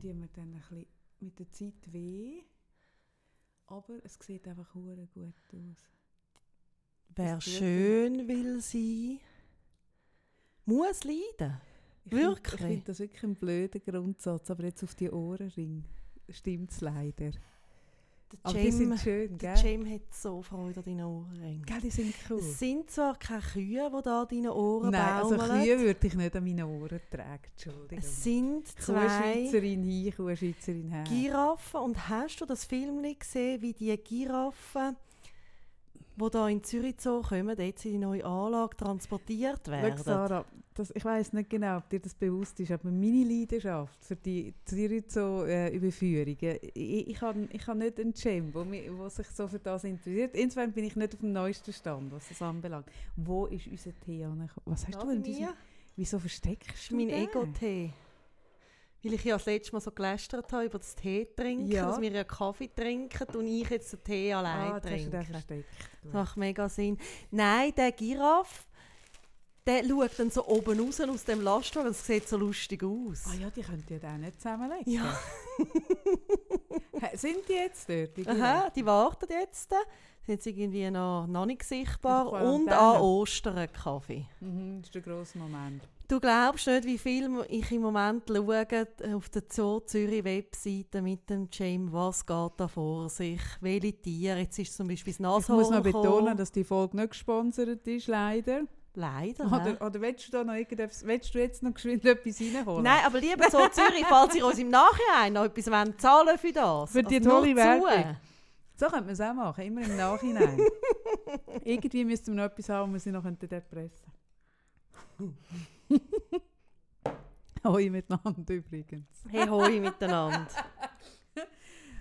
tut mir dann ein bisschen mit der Zeit weh. Aber es sieht einfach hure gut aus. Wer schön will sein, muss leiden. Ich find- Wirklich? Ich finde das wirklich ein blöder Grundsatz, aber jetzt auf die Ohrenring stimmt es leider. Der Aber die sind Jim, schön, der gell? Jim hat so Freude an deinen Ohrringen. Gell, die sind cool. Es sind zwar keine Kühe, die da an deinen Ohren Nein, also baumeln. Kühe würde ich nicht an meinen Ohren tragen, Entschuldigung. Es sind zwei Schweizerin hin, Kuh Schweizerin her. Giraffen. Und hast du das Film nicht gesehen, wie die Giraffen, die da in Zürich Zoo kommen, jetzt in die neue Anlage transportiert Schau, werden? Sarah, das, ich weiß nicht genau, ob dir das bewusst ist, aber meine Leidenschaft für die Zürich-Überführungen, ich, ich habe ich hab nicht einen der mi- wo sich so für das interessiert. Insofern bin ich nicht auf dem neuesten Stand, was das anbelangt. Wo ist unser Tee angekommen? Was hast Ja, du bei in diesem... mir. Wieso versteckst du mein? Ego-Tee. Weil ich ja das letzte Mal so gelästert habe über das Tee trinken, Ja. dass wir ja Kaffee trinken und ich jetzt den Tee allein Ah, trinke. Das macht mega Sinn. Nein, der Giraffe, der schaut dann so oben raus aus dem Lastwagen. Das sieht so lustig aus. Ah ja, die könnt ihr dann nicht zusammenlegen. Ja. Sind die jetzt dort? die Aha, die warten jetzt. Sind jetzt irgendwie noch, noch nicht sichtbar. In der Und an Ostern Kaffee. Mhm, das ist der grosse Moment. Du glaubst nicht, wie viel ich im Moment schaue äh, auf der Zoo Zürich Webseite mit dem James, was geht da vor sich, welche Tiere. Jetzt ist zum Beispiel das Ich Nashorn muss noch betonen, gekommen. dass die Folge nicht gesponsert ist, leider. Leider? Oder, oder willst, du da noch irgendetwas, willst du jetzt noch geschwind etwas reinholen? Nein, aber lieber so Zürich, falls ihr uns im Nachhinein noch etwas wollt, zahlen für das. Für die Also tolle. Werbung. So könnte man es auch machen, immer im Nachhinein. Irgendwie müssten wir noch etwas haben, wo wir sie noch dort pressen Hoi miteinander übrigens. Hey, hoi miteinander.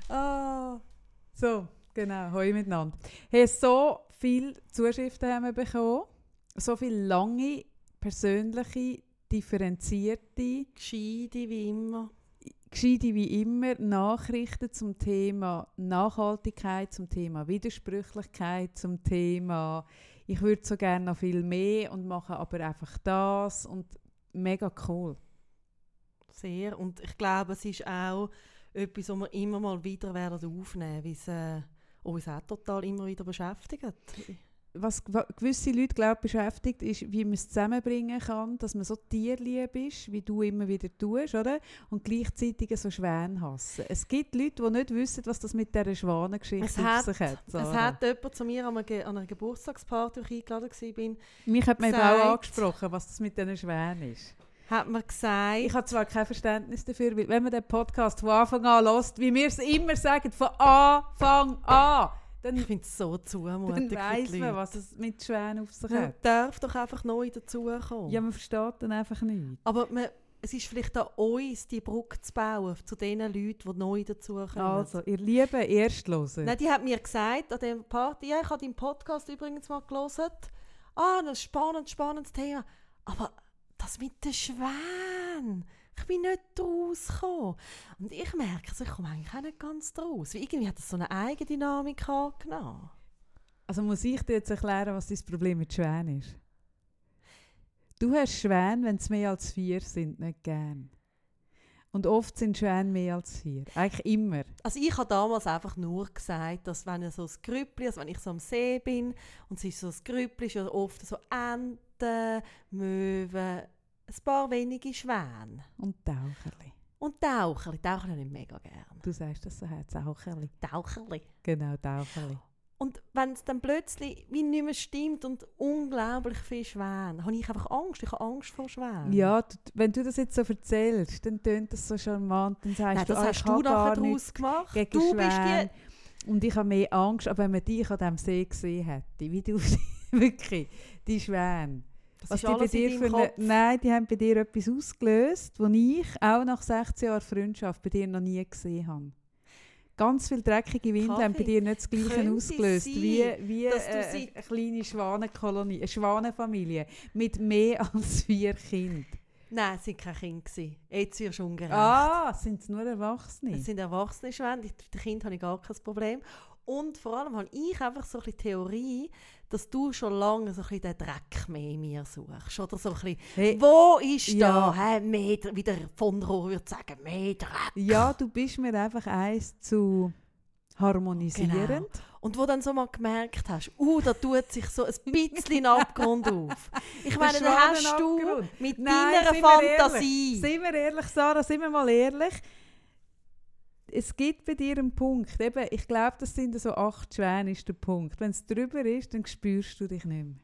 Ah, so, genau, hoi miteinander. Hey, so viele Zuschriften haben wir bekommen, so viele lange, persönliche, differenzierte, Gescheide wie immer. Gescheite wie immer Nachrichten zum Thema Nachhaltigkeit, zum Thema Widersprüchlichkeit, zum Thema ich würde so gerne noch viel mehr und mache aber einfach das und mega cool. Sehr. Und ich glaube, es ist auch etwas, was wir immer mal wieder werden aufnehmen, weil es äh, uns auch total immer wieder beschäftigt. Was wa- gewisse Leute glaub, beschäftigt, ist, wie man es zusammenbringen kann, dass man so tierlieb ist, wie du immer wieder tust, oder? Und gleichzeitig so Schwäne hassen. Es gibt Leute, die nicht wissen, was das mit dieser Schwanengeschichte Es auf hat- sich hat. Es Sarah. hat jemand zu mir an einer, Ge- an einer Geburtstagsparty, wo ich eingeladen war, Mich hat gesagt- Frau angesprochen, was das mit diesen Schwänen ist. hat mir gesagt, Ich habe zwar kein Verständnis dafür, weil wenn man den Podcast von Anfang an hört, wie wir es immer sagen, von Anfang an, dann, ich finde es so dann zumutigend für weiss man, was es mit Schwänen auf sich Man hat. darf doch einfach neu dazukommen. Ja, man versteht dann einfach nicht. Aber man, es ist vielleicht an uns, die Brücke zu bauen zu den Leuten, die neu dazukommen. Also, ihr lieben Erstloser. Nein, die hat mir gesagt, an der Party, ja, ich habe deinen Podcast übrigens mal gelesen. Ah, ein spannendes, spannendes Thema. Aber das mit den Schwänen, ich bin nicht draus gekommen. Und ich merke, also ich komme eigentlich auch nicht ganz draus. Weil irgendwie hat das so eine Eigendynamik angenommen. Also muss ich dir jetzt erklären, was dein Problem mit Schwänen ist? Du hast Schwäne, wenn es mehr als vier sind, nicht gern. Und oft sind Schwäne mehr als vier. Eigentlich immer. Also ich habe damals einfach nur gesagt, dass wenn so ein Grüppli, also wenn ich so am See bin und es ist so ein Grüppli, ist ja oft so Enten, Möwen, ein paar wenige Schwäne. Und Taucherli. Und Taucherli, Taucherli habe ich mega gern. Du sagst das so, Taucherli. Taucherli. Genau, Taucherli. Und wenn es dann plötzlich wie nicht mehr stimmt und unglaublich viele Schwäne, habe ich einfach Angst. Ich habe Angst vor Schwänen. Ja, du, wenn du das jetzt so erzählst, dann tönt das so charmant. Dann sagst Nein, du, das ah, hast ich du habe nachher daraus gemacht. gegen Du bist Schwäne. die... Und ich habe mehr Angst, aber wenn man dich an diesem See gesehen hätte, wie du wirklich, die Schwäne. Das Was ist die bei alles in dir für eine. Nein, die haben bei dir etwas ausgelöst, was ich auch nach 16 Jahren Freundschaft bei dir noch nie gesehen habe. Ganz viele dreckige Windeln haben bei dir nicht das Gleiche ausgelöst sein, wie, wie du äh, eine kleine Schwanenkolonie, eine Schwanenfamilie mit mehr als vier Kindern. Nein, es waren keine Kinder. Jetzt wirst du ungerecht. Ah, sind es nur Erwachsene? Es sind erwachsene Schwäne. Mit den Kindern habe ich gar kein Problem. Und vor allem habe ich einfach so ein bisschen Theorie, dass du schon lange so ein bisschen den Dreck mehr in mir suchst. Oder so ein bisschen, Hey, wo ist ja. da, mehr, wie der von Rohr würde sagen, mehr Dreck. ja, du bist mir einfach eins zu harmonisierend. Genau. Und wo dann so mal gemerkt hast, uh, da tut sich so ein bisschen Abgrund auf. Ich meine, dann hast du mit Nein, deiner sind wir Fantasie... Seien wir ehrlich, Sarah, sind wir mal ehrlich. Es gibt bei dir einen Punkt. Eben, ich glaube, das sind so acht Schwäne, ist der Punkt. Wenn es drüber ist, dann spürst du dich nicht mehr.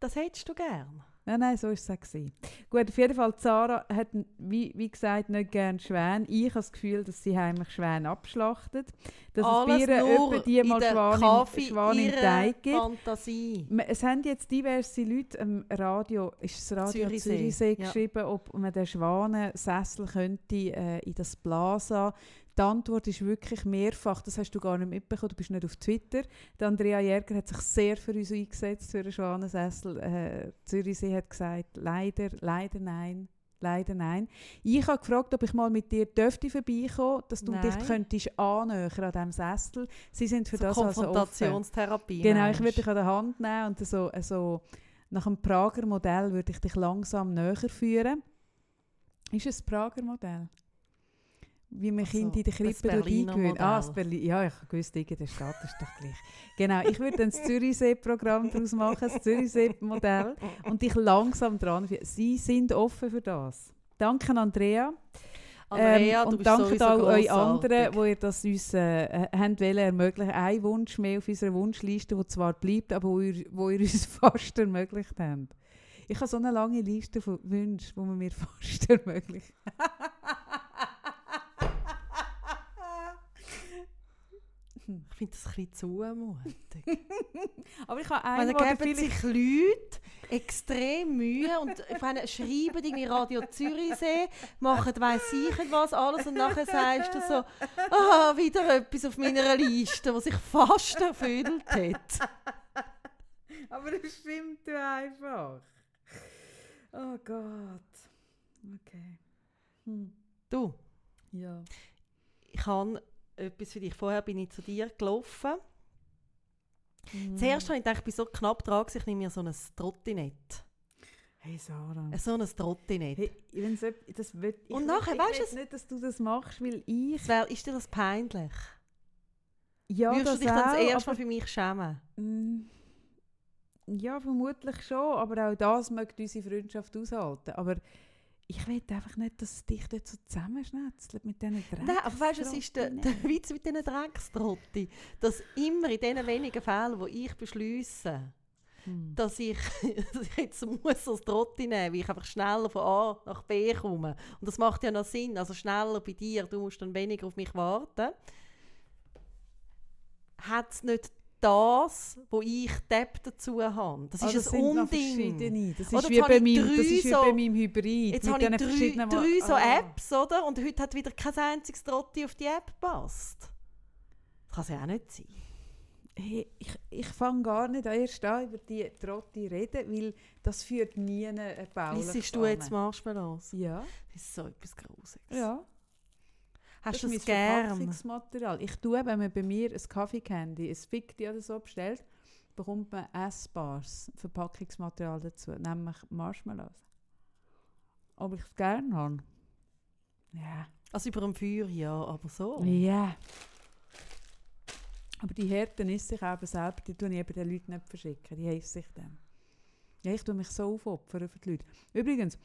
Das hättest du gern. Nein, nein, so war es auch. gewesen. Gut, auf jeden Fall, Sarah hat, wie, wie gesagt, nicht gerne Schwäne. Ich habe das Gefühl, dass sie heimlich Schwäne abschlachtet. Dass Alles es nur die in mal Schwan im, Kaffee Schwan im Teig gibt. Fantasie. Es haben jetzt diverse Leute am Radio, ist das Radio Zürichsee, Zürichsee, ja. geschrieben, ob man den Schwanensessel könnte äh, in das Plaza. Die Antwort ist wirklich mehrfach, das hast du gar nicht mitbekommen, du bist nicht auf Twitter. Die Andrea Jäger hat sich sehr für uns eingesetzt, für einen Schwanensessel. Äh, Zürichsee hat gesagt, leider, leider nein. Leider nein. Ich habe gefragt, ob ich mal mit dir dürfte vorbeikommen, dass du Nein. dich könntest annähern an diesem Sessel. Sie sind für So das also offen. Konfrontationstherapie. Genau, ich würde dich an der Hand nehmen und so, so nach dem Prager Modell würde ich dich langsam näher führen. Ist es das Prager Modell? Wie man Ach Kinder in der Krippe eingewöhnt. Ah, das. Berlin. Ja, ich wusste, in der Stadt ist doch gleich. Genau, ich würde dann das Zürichsee-Programm daraus machen, das Zürichsee-Modell und dich langsam dran führen. Sie sind offen für das. Danke, Andrea. Andrea, Ähm, und danke auch euch anderen, die ihr das uns äh, habt wollen ermöglichen. Ein Wunsch mehr auf unserer Wunschliste, der zwar bleibt, aber wo ihr, wo ihr uns fast ermöglicht habt. Ich habe so eine lange Liste von Wünschen, die man mir fast ermöglicht. Ich finde das ein bisschen zumutig. aber ich habe einen, der geben sich Leute extrem Mühe und ich meine, schreiben irgendwie Radio Zürichsee, machen weiss ich was alles und nachher sagst du so, ah, wieder etwas auf meiner Liste, was sich fast erfüllt hat. Aber das stimmt ja einfach. Oh Gott. Okay. Hm. Du, Ja. ich habe etwas für dich. Vorher bin ich zu dir gelaufen. Hm. Zuerst habe ich gedacht, ich bin so knapp dran, ich nehme mir so ein Trottinett. Hey Sarah. So ein Trottinett. Hey, wenn's das wird, ich Und will- nachher, will du's? nicht, dass du das machst, weil ich... Wär, ist dir das peinlich? Ja, Würdest das du dich dann das erste Mal für mich schämen? Mm, Ja, vermutlich schon, aber auch das möchte unsere Freundschaft aushalten. Aber ich will einfach nicht, dass es dich dort so zusammenschnetzelt mit diesen Drecks. Nein, aber weißt du, es ist der, der Witz mit diesen Dreckstrotti, dass immer in den wenigen Fällen, wo ich beschließe, Hm. dass ich, dass ich jetzt muss das Trotti nehmen, weil ich einfach schneller von A nach B komme. Und das macht ja noch Sinn, also schneller bei dir, du musst dann weniger auf mich warten. Hat es nicht das, wo ich Depp dazu habe? Das Ah, ist ein sind noch Unding. Das ist, wie bei, meinem, das ist wie so- bei meinem Hybrid. Jetzt habe ich drei, drei so Ah. Apps, oder? Und heute hat wieder kein einziges Trotti auf die App passt. Das kann es ja auch nicht sein. Hey, ich ich fange gar nicht erst an, über die Trotti reden, weil das führt nie eine Baulich Wissest du jetzt Marshmallows? Ja, Das ist so etwas Grusiges. ja. Hast du es gern? Verpackungsmaterial. Ich tue, wenn man bei mir ein Kaffee-Candy, ein Ficti oder so bestellt, bekommt man Essbares, Verpackungsmaterial dazu, nämlich Marshmallows. Ob ich es gerne habe? Ja. Also über dem Feuer, ja, aber so. Ja. Aber die Härten ist sich eben selber, die tun ich eben den Leuten nicht verschicken, die heissen sich dann. Ja, ich tue mich so aufopfern für die Leute. Übrigens,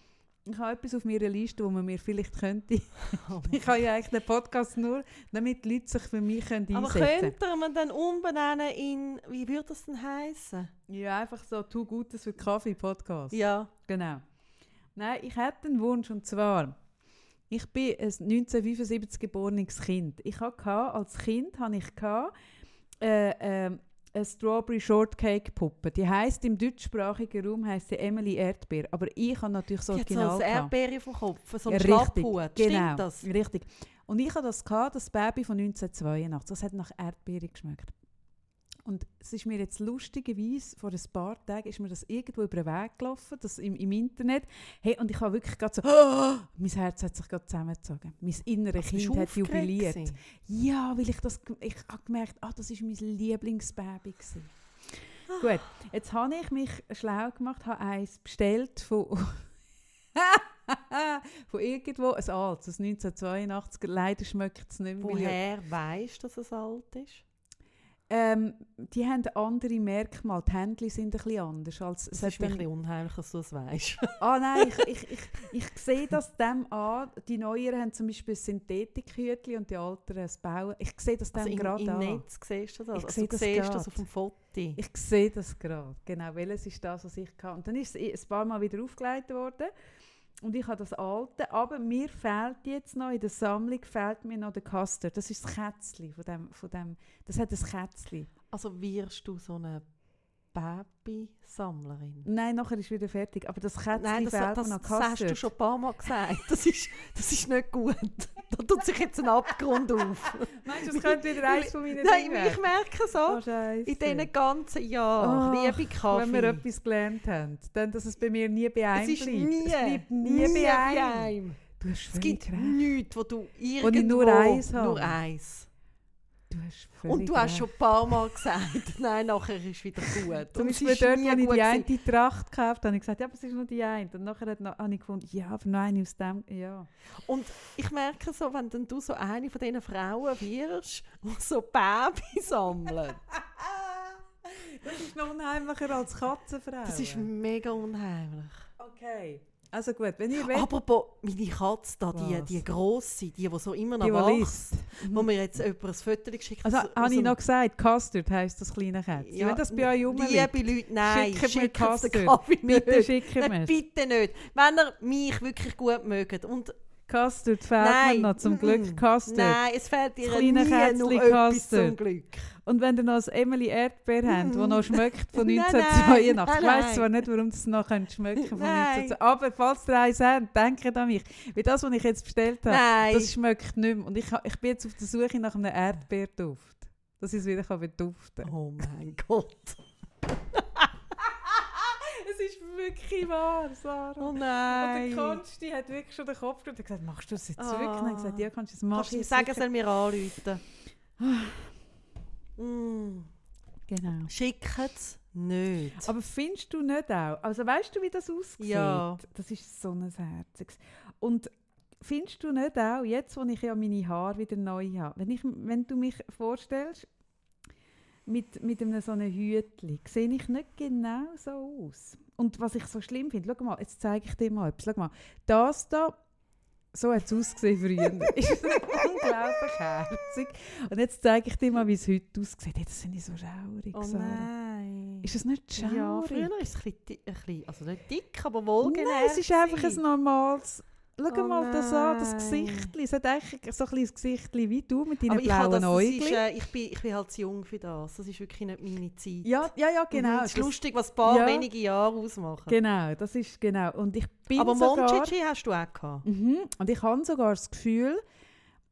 ich habe etwas auf meiner Liste, wo man mir vielleicht könnte. ich habe ja eigentlich den Podcast nur, damit die Leute sich für mich können aber einsetzen könnte man dann umbenennen in, wie würde das denn heißen? Ja, einfach so, tu Gutes für Kaffee-Podcast. Ja. Genau. Nein, ich hätte einen Wunsch und zwar, ich bin ein 1975 geborenes Kind. Ich hatte als Kind hatte ich äh, äh, eine Strawberry Shortcake Puppe. Die heißt im deutschsprachigen Raum heißt sie Emily Erdbeer, aber ich habe natürlich so Die hat so Original. Erdbeere vom Kopf, so ein Ja, richtig, Schlapphut. Genau, Stimmt das? richtig. Und ich hatte das gehabt, das Baby von 1982. Das hat nach Erdbeere geschmeckt. Und es ist mir jetzt lustigerweise, vor ein paar Tagen ist mir das irgendwo über den Weg gelaufen, das im, im Internet. Hey, und ich habe wirklich gerade so, oh, mein Herz hat sich gerade zusammengezogen. Mein inneres Kind hat jubiliert. gewesen? Ja, weil ich das, ich habe gemerkt, ah, das ist mein Lieblingsbaby gewesen. Gut, jetzt habe ich mich schlau gemacht, habe eins bestellt von, von irgendwo, ein altes, ein 1982, leider schmeckt es nicht mehr. Woher weißt du, dass es alt ist? Ähm, die haben andere Merkmale, die Händchen sind ein bisschen anders. Als, Es ist mir ein dann- bisschen unheimlich, dass du es weißt. Ah nein, ich, ich, ich, ich sehe das dem an. Die Neueren haben zum Beispiel Synthetikhütchen und die Alteren ein Bauen. Ich sehe das dem Also im, gerade im an. Netz siehst du das. Ich also sehe du das siehst grad. das auf dem Foto. Ich sehe das gerade. Genau, welches ist das, was ich kann. Und dann ist es ein paar Mal wieder aufgelegt worden. Und ich habe das alte, aber mir fehlt jetzt noch, in der Sammlung fehlt mir noch der Custard. Das ist das Kätzchen von dem, von dem, das hat ein Kätzchen. Also wirst du so eine Baby-Sammlerin? Nein, nachher ist wieder fertig. Aber das Kätzchen Nein, das, fehlt das, noch das hast du schon ein paar Mal gesagt. Das ist, das ist nicht gut. Da tut sich jetzt ein Abgrund auf. Meinst du, das könnte wieder eins von meinen Nein, Dingen ich merke so, Oh, in diesen ganzen Jahren, Ach, liebe Kaffee, Wenn wir etwas gelernt haben, dann, dass es bei mir nie bei es einem ist bleibt. nie, es bleibt nie, nie bei einem. einem. Du hast Es gibt recht. nichts, wo du Wo irgendwo... ich nur eins habe. Nur eins. Du hast Und du hast schon ein paar Mal gesagt, nein, nachher ist wieder gut. Zum es Beispiel dort, wo ich die eine. Tracht gekauft habe, habe ich gesagt, ja, aber es ist nur die eine. Und nachher hat noch, habe ich gefunden, ja, aber noch eine aus dem, ja. Und ich merke so, wenn dann du so eine von diesen Frauen wirst, die so Babys sammeln, Das ist noch unheimlicher als Katzenfrau. das ist mega unheimlich. Okay. Also gut, wenn ihr wollt, Aber meine Katze da, die, Was? die grosse, die, die so immer noch die, liest. wo mir jetzt jemand ein Foto geschickt Also aus- aus habe ich noch gesagt, Custard heisst das kleine Kätzchen. Ja, Wenn das bei euch rumliegt, Liebe Leute, nein, schickt mir schickt Custard. Bitte nicht. schicken wir Nein, es. bitte nicht. Wenn ihr mich wirklich gut mögt. Und Custard fehlt nein, mir noch, zum Glück Custard. Nein, es fehlt dir Das nie noch etwas zum Glück. Und wenn ihr noch ein Emily Erdbeer habt, das Mm. noch schmeckt von Nein, 1982, nein, ich weiss zwar nicht, warum es noch schmecken von Nein. 1982, aber falls ihr eins habt, denkt an mich. Wie das, was ich jetzt bestellt habe, Nein. das schmeckt nicht mehr. Und ich, ich bin jetzt auf der Suche nach einem Erdbeerduft, dass ich es wieder beduften kann. Oh mein Gott. Wirklich wahr, Sarah. Oh Und nein. der Konsti hat wirklich schon den Kopf gerührt und gesagt, machst du es jetzt Ah. wirklich? Und ich gesagt, ja, kannst du es machen. Kannst du ihm sagen, er soll mir anrufen? mm. Genau. Schickt es nicht. Aber findest du nicht auch? Also weißt du, wie das aussieht? Ja. Das ist so ein Herziges. Und findest du nicht auch, jetzt wo ich ja meine Haare wieder neu habe, wenn, ich, wenn du mich vorstellst, mit, mit einem so einem Hütchen, sehe ich nicht genau so aus. Und was ich so schlimm finde, schau mal, jetzt zeige ich dir mal etwas. Schau mal, das da, so hat es ausgesehen früher. ist unglaublich herzig. Und jetzt zeige ich dir mal, wie es heute aussieht. Hey, das finde ich so schaurig. Oh nein. Ist es nicht schaurig? ja, früher war es ein bisschen, ein bisschen, also nicht dick, aber Nein, wohlgenährt. es ist einfach ein normales. Schau Oh mal das an, das. Gesicht. Es hat eigentlich so ein kleines Gesicht wie du mit deinen ich, blauen Äugeln. äh, ich, bin, ich bin halt zu jung für das. Das ist wirklich nicht meine Zeit. Ja, ja, ja, genau. Es ist das- lustig, was ein paar Ja. wenige Jahre ausmachen. Genau, das ist genau. Und ich bin aber. Monchichi hast du auch gehabt. Mhm. Und ich habe sogar das Gefühl,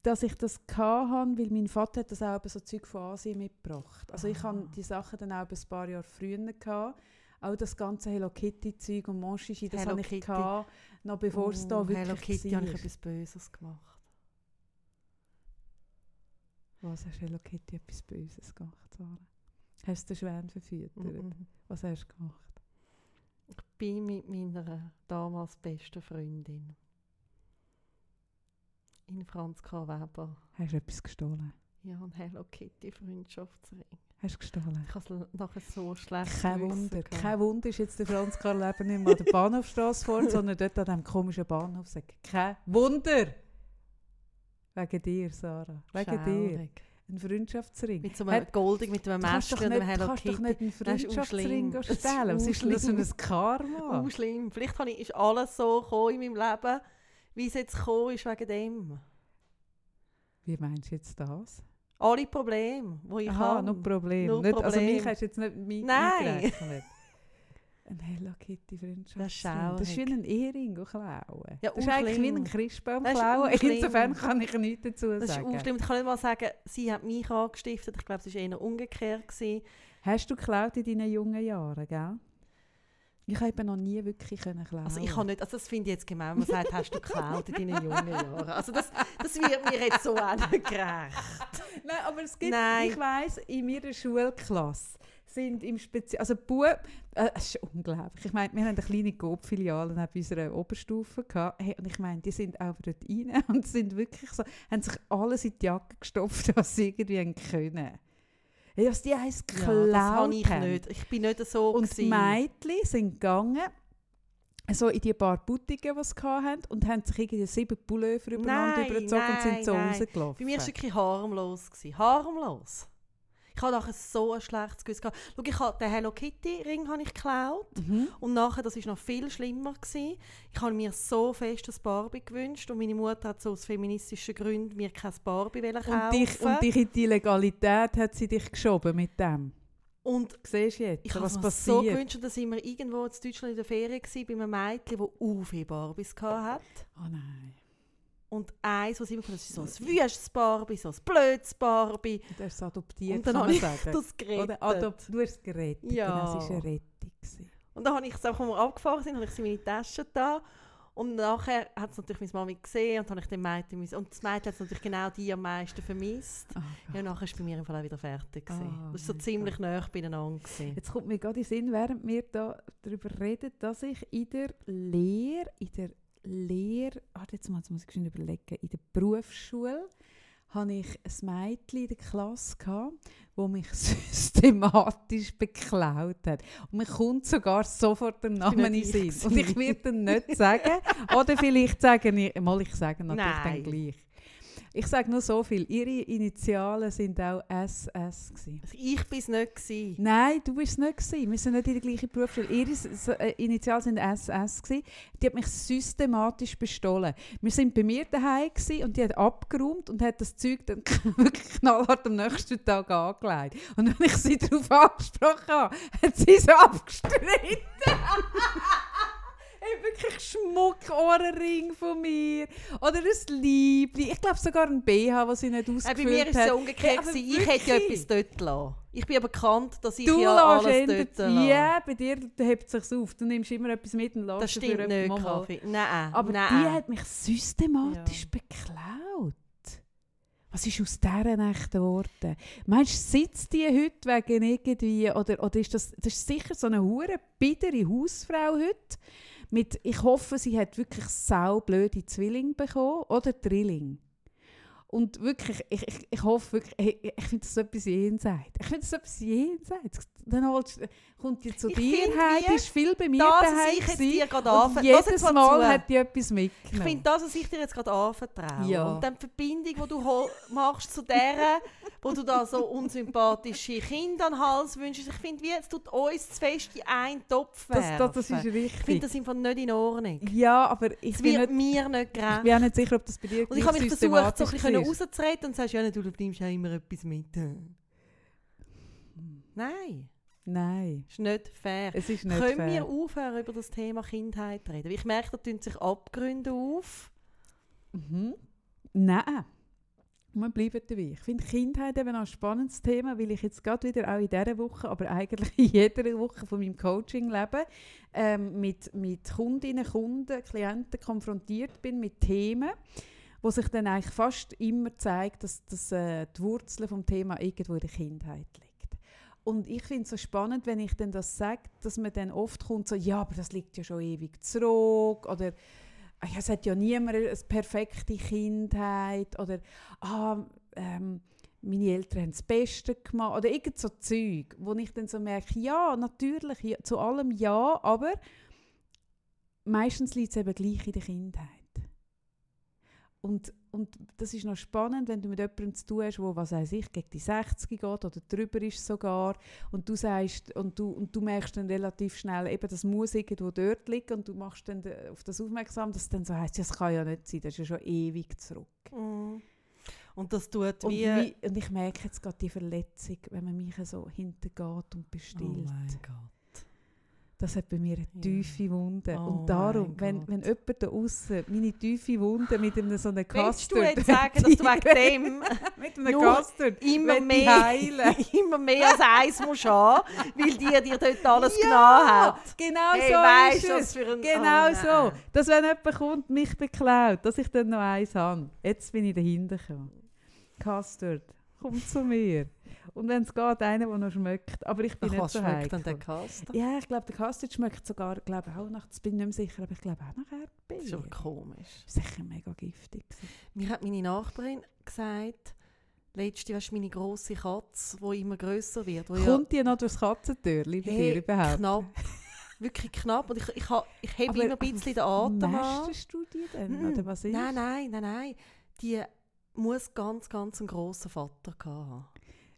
dass ich das hatte, weil mein Vater hat das auch so Zeug von Asien mitgebracht. Also ich Ah. habe die Sachen dann auch ein paar Jahre früher gehabt. Auch das ganze Hello Kitty Zeug und Monchichi, das Hello habe ich Kitty. gehabt, noch bevor es da Oh, wirklich Hello Kitty habe ich etwas Böses gemacht. Was hast Hello Kitty etwas Böses gemacht, Sarah? Hast du den Schwän verfüttert? Mhm. Was hast du gemacht? Ich bin mit meiner damals besten Freundin in Franz K. Weber. Hast du etwas gestohlen? Ja, ein Hello Kitty Freundschaftsring. Hast du gestohlen? Ich habe es nachher so schlecht Kein Wunder. Kein Wunder ist jetzt der Franz Karl Leben nicht mehr an der Bahnhofstrasse vorne, sondern dort an diesem komischen Bahnhof. Kein Wunder! Wegen dir, Sarah. Wegen dir. Ein Freundschaftsring. Mit so einem Hat- Goldig, mit einem Du Mäschchen und einem du Hello kannst doch Kitty. nicht einen Freundschaftsring stellen. Was ist denn das für ein Karma? Oh, schlimm. Vielleicht ich, ist alles so gekommen in meinem Leben, wie es jetzt gekommen ist wegen dem. Wie meinst du jetzt das? Alle Probleme, die ich Aha, habe. noch Problem. Null Nicht, also Problem. mich hast du jetzt nicht mit Nein. eingerechnet. Ein Hello Kitty Freundschaft. Das ist Das ist wie ein Ehering klauen. Ja, das ist eigentlich wie ein Christbaum klauen. Insofern kann ich nichts dazu Das ist sagen. unschlimm. Ich kann nicht mal sagen, sie hat mich angestiftet. Ich glaube, es war eher umgekehrt. Gewesen. Hast du geklaut in deinen jungen Jahren, gell? Ich habe eben noch nie wirklich können klauen. Also ich kann nicht, also das finde ich jetzt gemein, wenn man sagt, hast du geklaut in deinen jungen Jahren. Also das, das wird mir jetzt so auch nicht gerecht. Nein, aber es gibt, Nein. ich weiss, in meiner Schulklasse sind im Spezial, also Bub, äh, es ist unglaublich. Ich meine, wir haben eine kleine Coop-Filiale neben unserer Oberstufe gehabt. Hey, und ich meine, die sind auch dort rein und sind wirklich so, haben sich alles in die Jacke gestopft, was sie irgendwie können. Was die eins Ja, geklaut das habe ich nicht. Ich bin nicht so Und die gewesen. Mädchen sind gegangen, so in die paar Boutiquen, die sie hatten, und haben sich irgendwie sieben Pullover übereinander Nein, übergezogen und sind nein, so nein. rausgelaufen. Bei mir war es wirklich harmlos. Gewesen. Harmlos. Ich hatte nachher so ein schlechtes Gewissen. gehabt. Schau, ich habe den Hello Kitty Ring habe ich geklaut. Mhm. Und nachher, das war noch viel schlimmer. Gewesen. Ich habe mir so fest ein Barbie gewünscht und meine Mutter hat so aus feministischen Gründen mir kein Barbie wollen kaufen. Und dich, und dich in die Legalität hat sie dich geschoben mit dem. Und Siehst du jetzt, ich habe was mir so passiert? gewünscht, dass ich mir irgendwo in Deutschland in der Ferien war, bei einem Mädchen, das u viele Barbies hatte. oh nein. Und eins, was ich immer habe, ist so ein wüstes Barbie, so ein blödes Barbie. Du hast es adoptiert, Und dann habe ich sagen. das gerettet. Adop du hast es gerettet. Ja. Genau, es war eine Rettung. gewesen. Und dann habe ich es einfach, als wir abgefahren sind, habe ich sie in meine Tasche da. Und nachher hat es natürlich meine Mami gesehen und habe ich den Mädchen müssen- Und das Mädchen hat natürlich genau die am meisten vermisst. Oh Ja, und nachher war bei mir im Fall auch wieder fertig. gewesen. Oh das war so ziemlich nah beieinander. Gewesen. Jetzt kommt mir gerade in den Sinn, während wir da darüber reden, dass ich in der Lehre, in der Lehre, warte jetzt mal, jetzt muss ich schon überlegen, in der Berufsschule hatte ich ein Mädchen in der Klasse, gehabt, das mich systematisch beklaut hat. Und mir kommt sogar sofort der Name in Sinn. ich Und ich werde ihn nicht sagen. Oder vielleicht sagen, ich, mal ich sage natürlich Nein. dann gleich. Ich sage nur so viel, ihre Initialen sind auch SS. Gewesen. Also ich war es nicht. Gewesen. Nein, du bist es nicht. Gewesen. Wir sind nicht in der gleichen Berufsschule. Ihre äh, Initialen sind SS. Gewesen. Die hat mich systematisch bestohlen. Wir sind bei mir daheim und die hat abgeräumt und hat das Zeug dann wirklich knallhart am nächsten Tag angelegt. Und wenn ich sie darauf angesprochen habe, hat sie es abgestritten. Hey, wirklich Schmuck-Ohrenring von mir. Oder ein Liebli. Ich glaube sogar ein BH, das sie nicht Äh, ausgefüllt bei mir war es hat. ja umgekehrt. gewesen. ich hätte ja etwas dort gelassen. Ich bin ja bekannt, dass ich Du ja alles dort lasse. Ja, bei dir hebt es sich auf. Du nimmst immer etwas mit und lässt Das dafür stimmt jemandem nicht, Kaffee. Nein, Aber nein. die hat mich systematisch Ja. beklaut. Was ist aus dieser Nacht geworden? Meinst du, sitzt die heute wegen irgendwie, oder, oder ist das, das ist sicher so eine hure bittere Hausfrau heute, mit, ich hoffe, sie hat wirklich saublöde Zwillinge bekommen, oder Drilling. Und wirklich, ich, ich, ich hoffe wirklich, ich, ich finde das so etwas jenseits. Ich finde das so etwas jenseits. Dann holst, kommt die zu Ich dir die ist viel bei mir daheim ich dir und jedes mal Mal hat die etwas Ich mitgenommen. finde das, was ich dir jetzt gerade anvertraue, Ja. und dann die Verbindung, die du machst zu der, wo du da so unsympathische Kinder an den Hals wünschst, ich finde, wie es tut uns zu fest in einen Topf das, werfen. das, das ist ich richtig. finde das einfach nicht in Ordnung. ja, aber ich Es wird nicht, mir nicht ich gerecht. bin auch nicht sicher, ob das bei dir Und ich habe mich versucht, so ein bisschen rauszureden und sagst, ja, du nimmst ja immer etwas mit. Nein, Nein, ist nicht fair. es ist nicht Können fair. wir aufhören, über das Thema Kindheit zu reden? Ich merke, da tun sich Abgründe auf. Mhm. Nein. Wir bleiben dabei. Ich finde Kindheit eben auch ein spannendes Thema, weil ich jetzt gerade wieder auch in dieser Woche, aber eigentlich in jeder Woche von meinem Coaching-Leben ähm, mit, mit Kundinnen, Kunden, Klienten konfrontiert bin mit Themen, wo sich dann eigentlich fast immer zeigt, dass, dass äh, die Wurzeln vom Thema irgendwo in der Kindheit liegt. Und ich finde es so spannend, wenn ich dann das sage, dass man dann oft kommt so, ja, aber das liegt ja schon ewig zurück oder «Ah ja, es hat ja niemand eine perfekte Kindheit oder ah, ähm, meine Eltern haben das Beste gemacht oder irgend so Zeug, wo ich dann so merke, ja, natürlich, ja, zu allem ja, aber meistens liegt es eben gleich in der Kindheit. Und, und das ist noch spannend, wenn du mit jemandem zu tun hast, der, was weiß ich, gegen die 60 geht oder drüber ist sogar und du sagst, und du, und du merkst dann relativ schnell, eben, das muss irgendwo dort liegen und du machst dann auf das aufmerksam, dass es dann so heisst, ja, das kann ja nicht sein, das ist ja schon ewig zurück. Und das tut Und, wie... und ich merke jetzt gerade die Verletzung, wenn man mich so hintergeht und Oh bestillt. mein Gott. Das hat bei mir eine Ja. tiefe Wunde. Oh und darum, wenn, wenn jemand da außen meine tiefe Wunde mit einem so einem Willst du jetzt sagen, dass du wegen dem mit einem Custard immer mehr, heilen? immer mehr als eins musst haben, weil die dir dort alles Ja, genommen hat? Genau Hey, so weisst ist es. für ein... Genau oh, so. Dass wenn jemand kommt, mich beklaut, dass ich dann noch eins habe. Jetzt bin ich dahinter gekommen. Custard, komm zu mir. Und wenn es geht, einer, der noch schmeckt. Aber ich bin Ach, nicht was so schmeckt heikel. denn der Kasten? Ja, ich glaube, der Custard schmeckt sogar, glaube auch nach, das bin ich nicht mehr sicher, aber ich glaube auch nach Das Erdbeeren. ist ja komisch. Sicher mega giftig. Mir hat meine Nachbarin gesagt, letzte, weißt du, meine grosse Katze, die immer grösser wird. Wo ja Kommt die noch durchs Katzentürli bei Hey, dir überhaupt? knapp, wirklich knapp. Und ich, ich, ich hebe Aber immer ein bisschen den Atem an. Du die denn? Mm, Oder was ist? Nein, nein, nein, nein. Die muss ganz, ganz einen grossen Vater haben.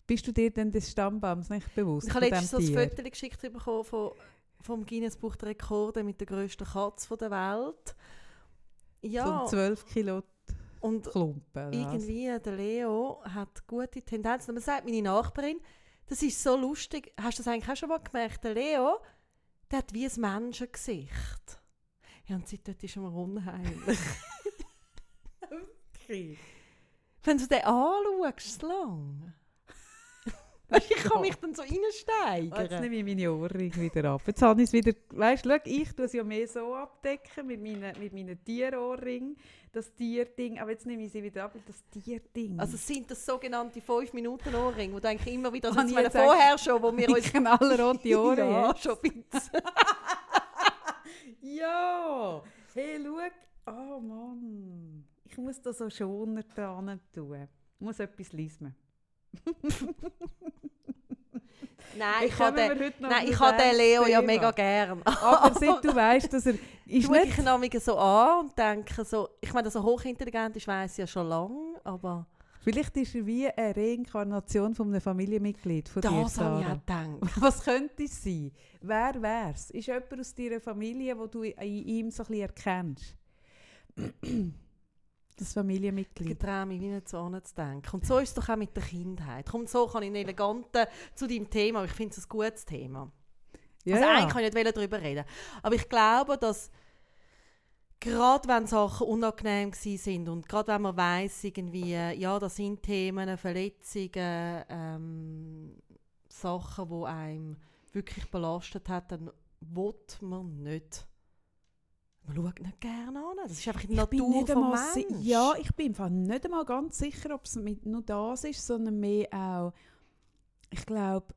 Bist du dir denn des Stammbaums nicht bewusst? Ich habe letztens so ein? Foto geschickt bekommen von, vom Guinness Buch der Rekorde mit der grössten Katze der Welt. Ja, Von 12 Kilo und Klumpen. irgendwie, der Leo hat gute Tendenzen. Man sagt, meine Nachbarin, das ist so lustig. Hast du das eigentlich auch schon mal gemerkt? Der Leo, der hat wie ein Menschengesicht. Ja, und seitdem ist er mir unheimlich. Wenn du den anschaust, so lang. Weißt, ich kann mich dann so Oh, Jetzt nehme ich meine Ohrringe wieder ab. Jetzt habe ich es wieder, weißt du, ich tue es ja mehr so abdecken mit meinen, mit meinen Tierohrringen, das Tierding, aber jetzt nehme ich sie wieder ab, das Tierding. Also sind das sogenannte 5-Minuten-Ohrringe, wo du eigentlich immer wieder, also ich meine, vorher schon, wo wir uns... knallrote Ohren. ja, schon ein. Ja! Hey, schau. Oh Mann. Ich muss da so schoner dran tun. Ich muss etwas lesen. Nein, ich Kommen habe den, nein, ich das habe den Leo ja mega gern. Aber seit du weißt, dass er ist nicht ich ihn so an und denke so, ich meine, dass er hochintelligent ist, weiss ich ja schon lange, aber Vielleicht ist er wie eine Reinkarnation von einem Familienmitglied von dir, das habe ich auch gedacht. Was könnte es sein? Wer wär's? Ist jemand aus deiner Familie, wo du in ihm so ein bisschen erkennst? Das Familienmitglied. traue mich wie nicht so anzudenken. Und so ist es doch auch mit der Kindheit. Komm, so kann ich einen eleganten zu deinem Thema, aber ich finde es ein gutes Thema. Ja, also eigentlich kann ich nicht darüber reden. Aber ich glaube, dass gerade wenn Sachen unangenehm sind und gerade wenn man weiss, irgendwie, ja, das sind Themen, Verletzungen, ähm, Sachen, die einem wirklich belastet hat, dann will man nicht. Man schaut nicht gerne an. Das ist einfach in der Ich Natur nicht vom einmal si- Mensch. Ja, ich bin Fall nicht einmal ganz sicher, ob es mit nur das ist, sondern mehr auch, ich glaube,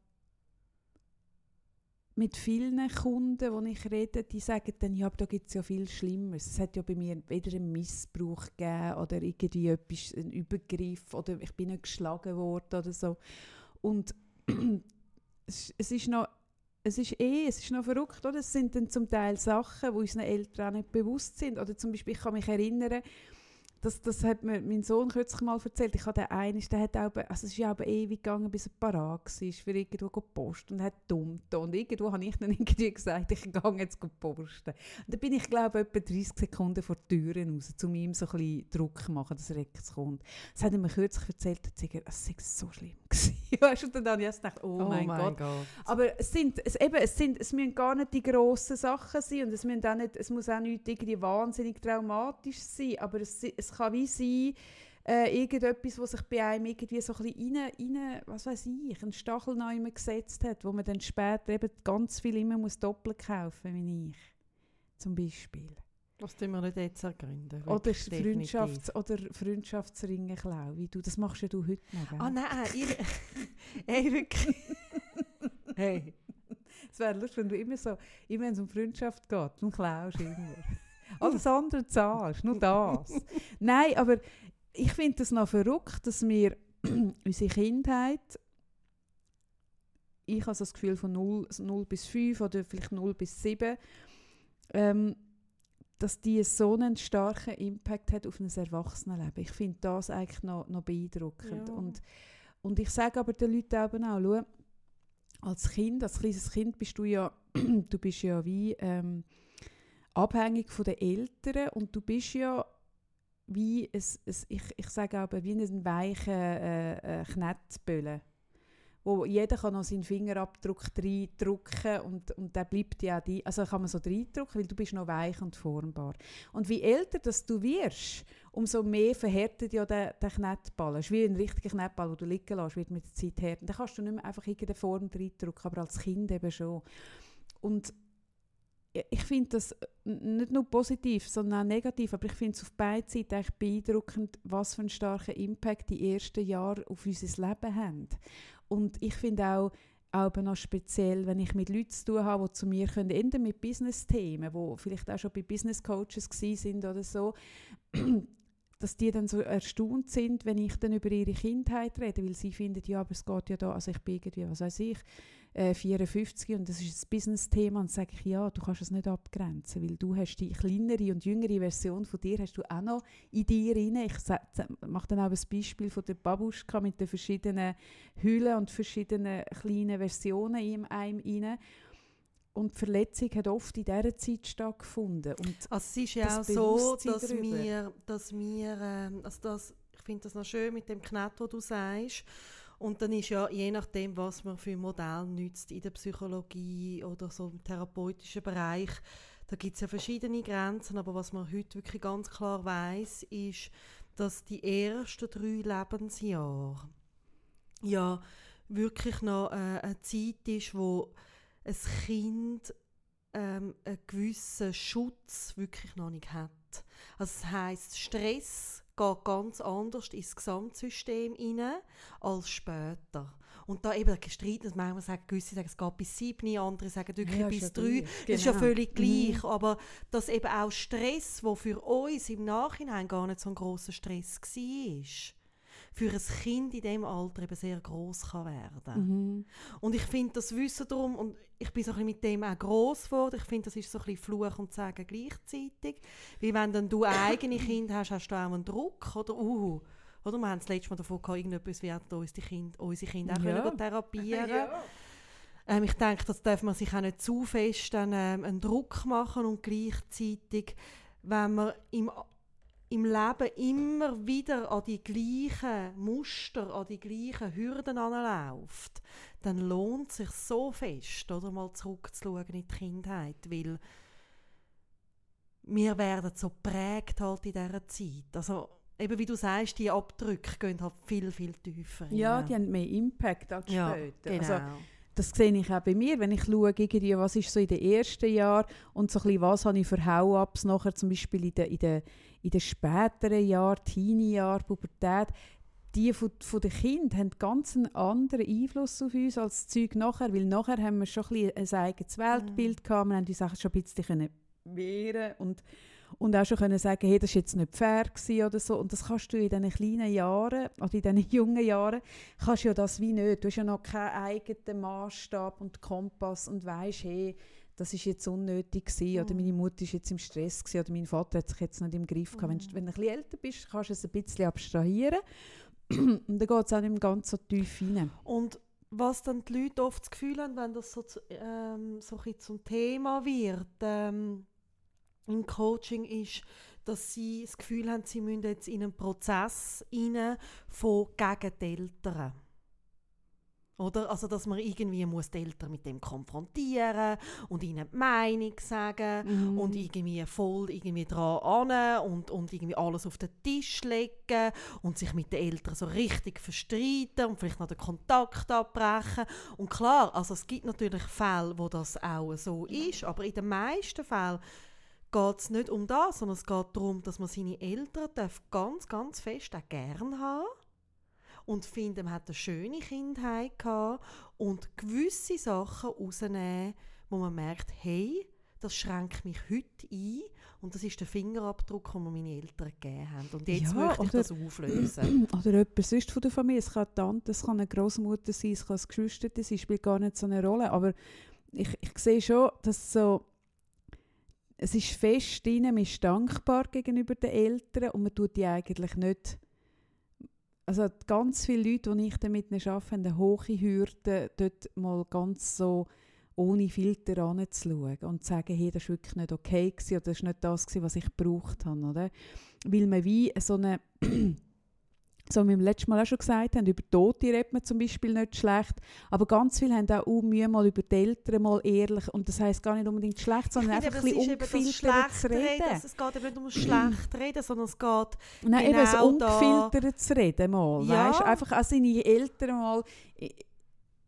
mit vielen Kunden, die ich rede, die sagen dann, ja, aber da gibt es ja viel Schlimmeres. Es hat ja bei mir weder einen Missbrauch gegeben oder irgendwie etwas, einen Übergriff oder ich bin nicht geschlagen worden oder so. Und es ist noch es ist eh, es ist noch verrückt, oder? Es sind dann zum Teil Sachen, die unseren Eltern auch nicht bewusst sind. Oder zum Beispiel, ich kann mich erinnern, das, das hat mir mein Sohn kürzlich mal erzählt. Ich habe den einen, der hat auch, also es ist ja auch ewig gegangen, bis er parat war, für irgendwo zu posten und hat dumm getan. Und irgendwo habe ich dann irgendwie gesagt, ich gehe jetzt posten. Und dann bin ich, glaube ich, etwa 30 Sekunden vor die Türen raus, um ihm so ein bisschen Druck zu machen, dass er jetzt kommt. Das hat er mir kürzlich erzählt, er es sei so schlimm gewesen. du, und dann habe ich gedacht, oh, mein, Gott. Aber es, sind, es, eben, es, sind, es müssen gar nicht die grossen Sachen sein und es, müssen auch nicht, es muss auch nicht irgendwie wahnsinnig traumatisch sein, aber es, es kann wie sein, äh, irgendetwas, was sich bei einem irgendwie so ein bisschen rein, rein was weiß ich, einen Stachel noch immer gesetzt hat, wo man dann später eben ganz viel immer muss doppelt kaufen wie ich, zum Beispiel. Das tun wir nicht jetzt ergründen. Oder. Freundschafts- oder Freundschaftsringe klauen, wie du, das machst ja du heute noch? Ah nein, ich... hey, wirklich. hey. Es wäre lustig, wenn du immer so, immer wenn es um Freundschaft geht, dann klaust du immer. Alles andere zahlst, nur das. Nein, aber ich finde es noch verrückt, dass wir unsere Kindheit, ich habe so das Gefühl von 0, 0 bis 5 oder vielleicht 0 bis 7, ähm, dass die so einen starken Impact hat auf ein Erwachsenenleben. Ich finde das eigentlich noch, noch beeindruckend. Ja. Und, und ich sage aber den Leuten eben auch, schau, als Kind, als kleines Kind bist du ja, du bist ja wie ähm, abhängig von den Eltern und du bist ja wie, ein, ein, ich, ich sage aber, wie ein weicher äh, äh, wo jeder kann noch seinen Fingerabdruck reindrücken und, und der bleibt ja die, also kann man so reindrücken, weil du bist noch weich und formbar. Und wie älter dass du wirst, umso mehr verhärtet ja der, der Knetball. Es ist wie ein richtiger Knetball, den du liegen lässt, wird mit der Zeit härter. Dann kannst du nicht mehr einfach irgendeine Form reindrücken, aber als Kind eben schon. Und ich finde das nicht nur positiv, sondern auch negativ, aber ich finde es auf beiden Seiten echt beeindruckend, was für einen starken Impact die ersten Jahre auf unser Leben haben. Und ich finde auch, auch noch speziell, wenn ich mit Leuten zu tun habe, die zu mir können, enden mit Business-Themen, die vielleicht auch schon bei Business-Coaches sind oder so, dass die dann so erstaunt sind, wenn ich dann über ihre Kindheit rede, weil sie finden, ja, aber es geht ja da, also ich bin irgendwie, was weiß ich, äh, 54 und das ist ein Business-Thema und sage ich, ja, du kannst es nicht abgrenzen, weil du hast die kleinere und jüngere Version von dir hast du auch noch in dir rein. Ich mache dann auch ein Beispiel von der Babuschka mit den verschiedenen Hüllen und verschiedenen kleinen Versionen in einem rein. Und die Verletzung hat oft in dieser Zeit stattgefunden. Und also es ist ja auch so, dass wir, dass wir äh, also das, ich finde das noch schön mit dem Knet, wo du sagst, und dann ist ja, je nachdem, was man für ein Modell nützt in der Psychologie oder so im therapeutischen Bereich, da gibt es ja verschiedene Grenzen, aber was man heute wirklich ganz klar weiß, ist, dass die ersten drei Lebensjahre ja wirklich noch äh, eine Zeit ist, wo ein Kind ähm, einen gewissen Schutz wirklich noch nicht hat. Also das heißt Stress geht ganz anders ins Gesamtsystem hinein als später. Und da eben gestritten, dass manchmal sagen, gewisse sagen, es geht bis sieben, andere sagen wirklich ja, bis drei. Genau. Das ist ja genau. völlig gleich. Mhm. Aber dass eben auch Stress, der für uns im Nachhinein gar nicht so ein grosser Stress war, für ein Kind in diesem Alter eben sehr groß kann werden. Mhm. Und ich finde das Wissen darum, und ich bin so ein mit dem auch gross geworden, ich finde, das ist so ein bisschen Fluch und Sagen gleichzeitig. Weil wenn dann du eigene Kinder hast, hast du auch einen Druck, oder? Uh, oder wir haben das letzte Mal davon gehabt, irgendetwas werden uns die Kinder, unsere Kinder auch ja. können therapieren ja. ähm, ich denke, das darf man sich auch nicht zu fest dann, ähm, einen Druck machen und gleichzeitig, wenn man im im Leben immer wieder an die gleichen Muster, an die gleichen Hürden anläuft, dann lohnt es sich so fest, oder mal zurückzuschauen in die Kindheit, weil wir werden so prägt halt in dieser Zeit. Also eben wie du sagst, die Abdrücke gehen halt viel, viel tiefer. Ja, die haben mehr Impact als ja, später. Genau. Also, das sehe ich auch bei mir, wenn ich schaue, irgendwie, was ist so in den ersten Jahren und so ein bisschen, was habe ich für Hau-Ups nachher, zum Beispiel in den, in den, in den späteren Jahren, Teenie-Jahren, Pubertät, die von, von den Kindern haben ganz einen anderen Einfluss auf uns als das Zeug nachher, weil nachher haben wir schon ein, ein eigenes Weltbild mhm. gehabt, wir haben die Sachen schon ein bisschen wehren und und auch schon können sagen, hey, das war jetzt nicht fair oder so. Und das kannst du in diesen kleinen Jahren, oder in diesen jungen Jahren, kannst du ja das wie nicht. Du hast ja noch keinen eigenen Maßstab und Kompass und weißt, hey, das ist jetzt unnötig gewesen, oder mhm. meine Mutter ist jetzt im Stress gewesen, oder mein Vater hat sich jetzt nicht im Griff gehabt. Mhm. Wenn, wenn du ein bisschen älter bist, kannst du es ein bisschen abstrahieren und dann geht es auch nicht mehr ganz so tief rein. Und was dann die Leute oft das Gefühl haben, wenn das so, zu, ähm, so ein zum Thema wird, ähm, im Coaching ist, dass sie das Gefühl haben, sie müssen jetzt in einen Prozess rein von gegen die Eltern. Oder? Also, dass man irgendwie muss die Eltern mit dem konfrontieren und ihnen die Meinung sagen mhm. und irgendwie voll irgendwie dran an und, und irgendwie alles auf den Tisch legen und sich mit den Eltern so richtig verstreiten und vielleicht noch den Kontakt abbrechen. Und klar, also es gibt natürlich Fälle, wo das auch so ist, aber in den meisten Fällen geht es nicht um das, sondern es geht darum, dass man seine Eltern darf ganz, ganz fest auch gern haben und finden, man hat eine schöne Kindheit gehabt und gewisse Sachen rausnehmen, wo man merkt, hey, das schränkt mich heute ein und das ist der Fingerabdruck, den mir meine Eltern gegeben haben. Und jetzt ja, möchte ich oder, das auflösen. Oder jemand sonst von der Familie. Es kann eine Tante, es kann eine Großmutter sein, es kann ein Geschwister sein, spielt gar nicht so eine Rolle. Aber ich, ich sehe schon, dass so es ist fest drin, man ist dankbar gegenüber den Eltern und man tut die eigentlich nicht also ganz viele Leute, die ich damit arbeite, haben eine hohe Hürde, dort mal ganz so ohne Filter anzuschauen und zu sagen, hey, das war wirklich nicht okay oder das war nicht das, was ich gebraucht habe. Oder? Weil man wie so eine so wie wir letztes Mal auch schon gesagt haben, über Tote redet man zum Beispiel nicht schlecht, aber ganz viele haben auch Mühe, mal über die Eltern mal ehrlich, und das heisst gar nicht unbedingt schlecht, sondern Ich einfach finde, ein bisschen eben das ungefiltert zu schlecht reden. Es geht eben nicht um das schlecht reden, sondern es geht Nein, eben genau so da- ungefiltert zu reden mal, Ja. weißt? Einfach auch seine Eltern mal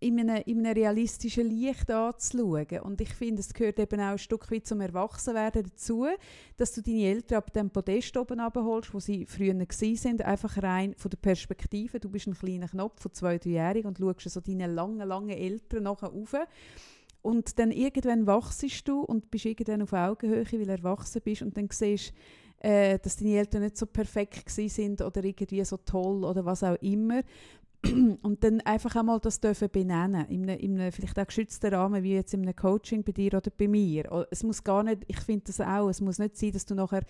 in einem, in einem realistischen Licht anzuschauen. Und ich finde, es gehört eben auch ein Stück weit zum Erwachsenwerden dazu, dass du deine Eltern ab dem Podest oben abholst, wo sie früher waren, einfach rein von der Perspektive. Du bist ein kleiner Knopf von zwei, dreijährig und schaust so deine langen, langen Eltern nachher rauf. Und dann irgendwann wachsest du und bist irgendwann auf Augenhöhe, weil du erwachsen bist und dann siehst äh, dass deine Eltern nicht so perfekt sind oder irgendwie so toll oder was auch immer. Und dann einfach einmal das dürfen benennen, in einem, in einem vielleicht auch geschützten Rahmen, wie jetzt in einem Coaching bei dir oder bei mir. Es muss gar nicht, ich finde das auch, es muss nicht sein, dass du nachher,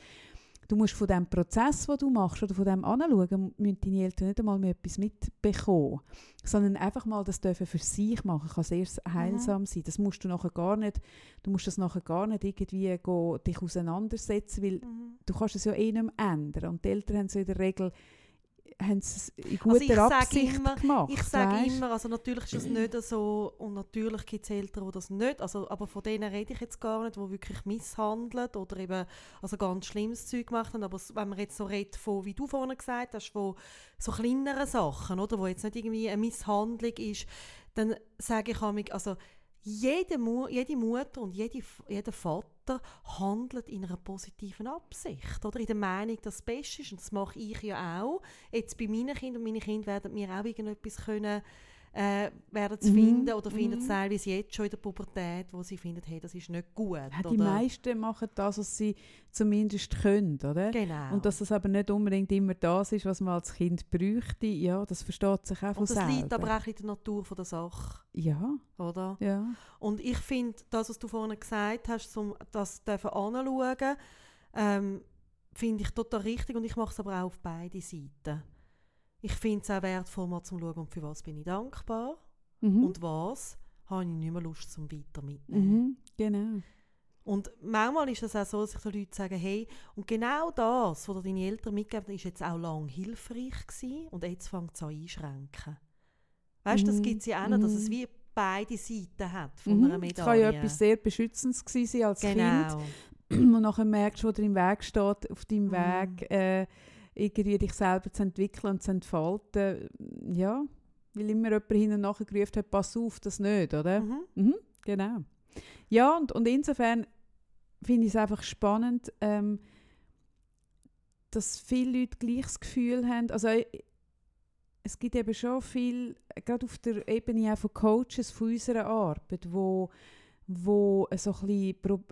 du musst von dem Prozess, den du machst oder von dem anschauen, müssen deine Eltern nicht einmal mehr etwas mitbekommen, sondern einfach mal das dürfen für sich machen, kann sehr heilsam sein. Das musst du nachher gar nicht, du musst das nachher gar nicht irgendwie go, dich auseinandersetzen, weil Mhm. du kannst es ja eh nicht mehr ändern. Und die Eltern haben ja in der Regel haben es in guter Also ich sage Absicht immer- gemacht. Ich sage immer, also natürlich ist das nicht so und natürlich gibt es Eltern, die das nicht, also, aber von denen rede ich jetzt gar nicht, die wirklich misshandelt oder eben also ganz schlimmes Zeug gemacht haben, aber wenn man jetzt so redet von, wie du vorhin gesagt hast, von so kleineren Sachen, oder, wo jetzt nicht irgendwie eine Misshandlung ist, dann sage ich amig, also jede, Mu jede Mutter und jede, jeder Vater handelt in einer positiven Absicht oder in der Meinung, dass es best ist. Und das mache ich ja auch. Jetzt bei meinen Kindern. Und meine Kinder werden mir auch irgendetwas können, äh, werden zu Mhm, finden oder finden es mhm. teilweise jetzt schon in der Pubertät, wo sie finden, hey, das ist nicht gut. Ja, die oder? meisten machen das, was sie zumindest können, oder? Genau. Und dass das aber nicht unbedingt immer das ist, was man als Kind bräuchte, ja, das versteht sich auch von und das selber. liegt aber auch in der Natur von der Sache, ja, oder? ja. Und ich finde, das, was du vorhin gesagt hast, zum das dürfen anschauen, ähm, finde ich total richtig und ich mache es aber auch auf beide Seiten. Ich finde es auch wertvoll, mal zu schauen, und für was bin ich dankbar Mhm. und was habe ich nicht mehr Lust zum weiter mitnehmen. mhm. Genau. Und manchmal ist es auch so, dass sich so Leute sagen, hey, und genau das, was dir deine Eltern mitgegeben haben, ist jetzt auch lange hilfreich gewesen und jetzt fängt es an einschränken. Weißt du, das Mhm. gibt es ja auch noch, dass es Mhm. wie beide Seiten hat von Mhm. einer Es Medaille. kann ja etwas sehr Beschützendes gewesen sein als Kind. genau. und nachher merkst, wo dir im Weg steht, auf deinem Mhm. Weg äh, irgendwie dich selber zu entwickeln und zu entfalten. Ja, weil immer jemand hin und nachher gerufen hat, pass auf, das nicht, oder? Mhm. Mhm, genau. Ja, und, und insofern finde ich es einfach spannend, ähm, dass viele Leute gleich das Gefühl haben, also äh, es gibt eben schon viel, gerade auf der Ebene auch von Coaches von unserer Arbeit, wo wo so ein bisschen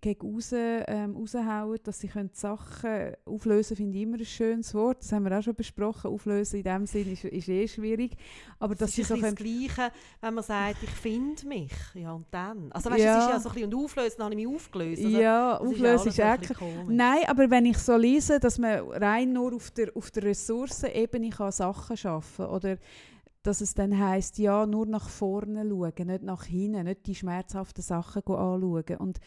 gegen raus, ähm, raushauen, dass sie können Sachen auflösen finde ich immer ein schönes Wort. Das haben wir auch schon besprochen. Auflösen in dem Sinn ist, ist eh schwierig. Aber dass Das sie ist so ein bisschen können, das Gleiche, wenn man sagt, ich finde mich. Ja, und dann? Also weißt, Ja. es ist ja so ein bisschen, und auflösen, dann habe ich mich aufgelöst. Also, ja, auflösen ist auch bisschen komisch. Nein, aber wenn ich so lese, dass man rein nur auf der, auf der Ressourcenebene kann Sachen schaffen oder dass es dann heißt ja nur nach vorne schauen, nicht nach hinten, nicht die schmerzhaften Sachen anschauen. Und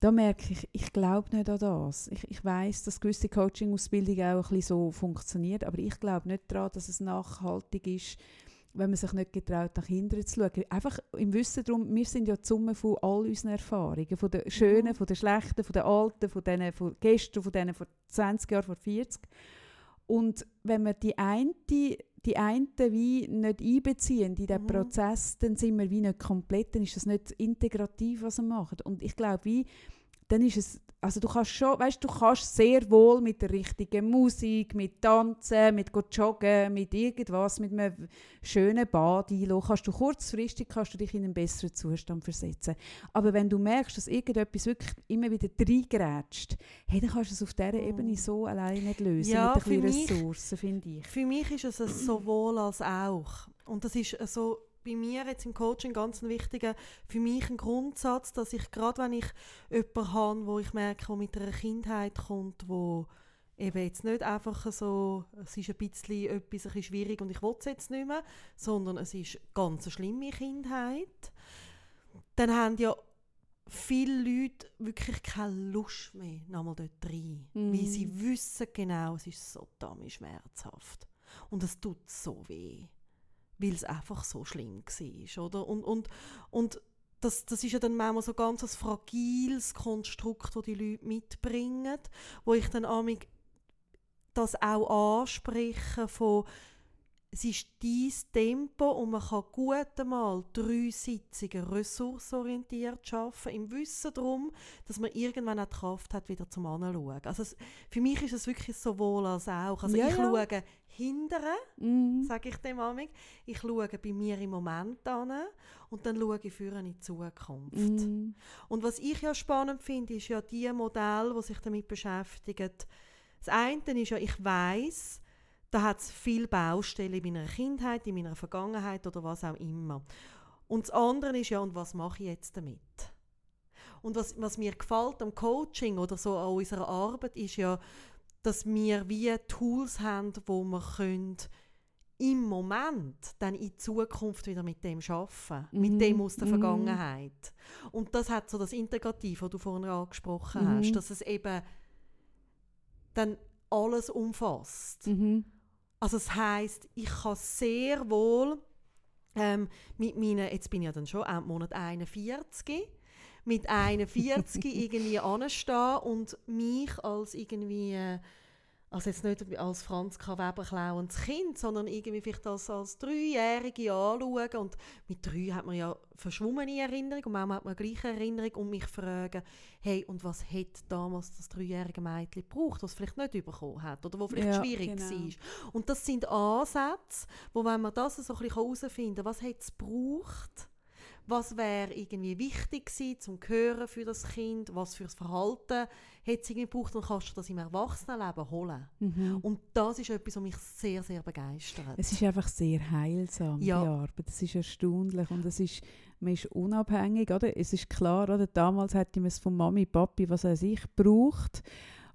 da merke ich, ich glaube nicht an das. Ich, ich weiß, dass gewisse Coaching-Ausbildung auch ein bisschen so funktioniert, aber ich glaube nicht daran, dass es nachhaltig ist, wenn man sich nicht getraut, nach hinten zu schauen. Einfach im Wissen darum, wir sind ja die Summe von all unseren Erfahrungen, von den schönen, Mhm. von den schlechten, von den alten, von denen von gestern, von denen vor 20 Jahren, vor 40. Und wenn wir die eine, die einen wie nicht einbeziehen in diesen Mhm. Prozess, dann sind wir wie nicht komplett, dann ist das nicht integrativ, was wir machen. Und ich glaube, wie, dann ist es, also du kannst schon, weißt du, kannst sehr wohl mit der richtigen Musik, mit Tanzen, mit joggen, mit irgendwas, mit einem schönen Bad einlassen, kannst du kurzfristig kannst du dich in einen besseren Zustand versetzen. Aber wenn du merkst, dass irgendetwas wirklich immer wieder reingrätscht, hey, dann kannst du es auf dieser Mhm. Ebene so alleine nicht lösen, Ja, mit ein bisschen Ressourcen, finde ich. Für mich ist es sowohl als auch. Und das ist so bei mir jetzt im Coaching ganz ein wichtiger, für mich ein Grundsatz, dass ich gerade wenn ich jemanden habe, wo ich merke, der mit einer Kindheit kommt, wo eben jetzt nicht einfach so, es ist ein bisschen etwas ein bisschen schwierig und ich will es jetzt nicht mehr, sondern es ist ganz eine schlimme Kindheit, dann haben ja viele Leute wirklich keine Lust mehr nochmal dort rein. Mhm. Weil sie wissen genau, es ist so verdammt schmerzhaft. Und es tut so weh, weil es einfach so schlimm war, oder? Und, und, und das, das ist ja dann manchmal so ganz ein fragiles Konstrukt, das die Leute mitbringen, wo ich dann amig das auch anspreche von es ist dein Tempo und man kann gut einmal drei Sitzungen ressourcenorientiert arbeiten, im Wissen darum, dass man irgendwann auch die Kraft hat, wieder zum Anschauen. Also es, für mich ist es wirklich sowohl als auch. Also Ja, ich ja. schaue hinterher, Mhm. sage ich dem amig. Ich schaue bei mir im Moment an und dann schaue ich für in die Zukunft. Mhm. Und was ich ja spannend finde, ist ja die Modelle, die sich damit beschäftigen. Das eine ist ja, ich weiß, da hat es viele Baustellen in meiner Kindheit, in meiner Vergangenheit oder was auch immer. Und das andere ist ja, und was mache ich jetzt damit? Und was, was mir gefällt am Coaching oder so an unserer Arbeit, ist ja, dass wir wie Tools haben, wo wir können im Moment dann in Zukunft wieder mit dem arbeiten, Mhm. mit dem aus der Mhm. Vergangenheit. Und das hat so das Integrativ, das du vorhin angesprochen Mhm. hast, dass es eben dann alles umfasst. Mhm. Also es heißt, ich kann sehr wohl ähm, mit meinen, jetzt bin ich ja dann schon im Monat 41, mit 41 irgendwie anstehen und mich als irgendwie, äh, also jetzt nicht als Franz K. Weber klauendes Kind, sondern irgendwie vielleicht als, als Dreijährige anschauen und mit drei hat man ja verschwommene Erinnerung und manchmal hat man gleiche Erinnerung und mich fragen, hey, und was hätte damals das dreijährige Mädchen gebraucht, was vielleicht nicht bekommen hat oder wo vielleicht Ja, schwierig genau. war. Und das sind Ansätze, wo wenn man das so ein bisschen herausfinden kann, was hätte es gebraucht, was wäre irgendwie wichtig gewesen zum Hören für das Kind, was für das Verhalten hätte es irgendwie gebraucht, dann kannst du das im Erwachsenenleben holen. Mhm. Und das ist etwas, was mich sehr, sehr begeistert. Es ist einfach sehr heilsam, Ja. die Arbeit. Es ist erstaunlich und es ist, man ist unabhängig, oder? Es ist klar, oder? Damals hätte man es von Mami, Papi, was weiß ich, gebraucht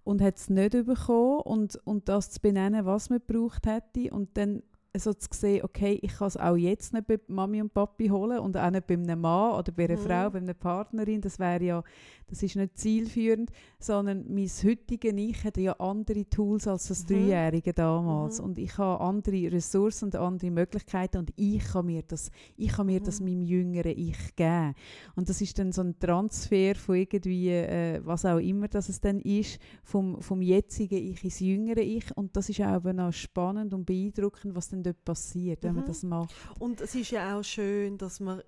und hat es nicht bekommen und, und das zu benennen, was man gebraucht hätte und dann so zu sehen, okay, ich kann es auch jetzt nicht bei Mami und Papi holen und auch nicht bei einem Mann oder bei einer Mhm. Frau, bei einer Partnerin, das wäre ja, das ist nicht zielführend, sondern mein heutiges Ich hat ja andere Tools als das Mhm. Dreijährige damals Mhm. und ich habe andere Ressourcen und andere Möglichkeiten und ich kann mir das, ich kann mir das Mhm. meinem jüngeren Ich geben und das ist dann so ein Transfer von irgendwie, äh, was auch immer das es dann ist, vom, vom jetzigen Ich ins jüngere Ich und das ist auch eben auch spannend und beeindruckend, was dann dort passiert, wenn man Mhm. das macht. Und es ist ja auch schön, dass man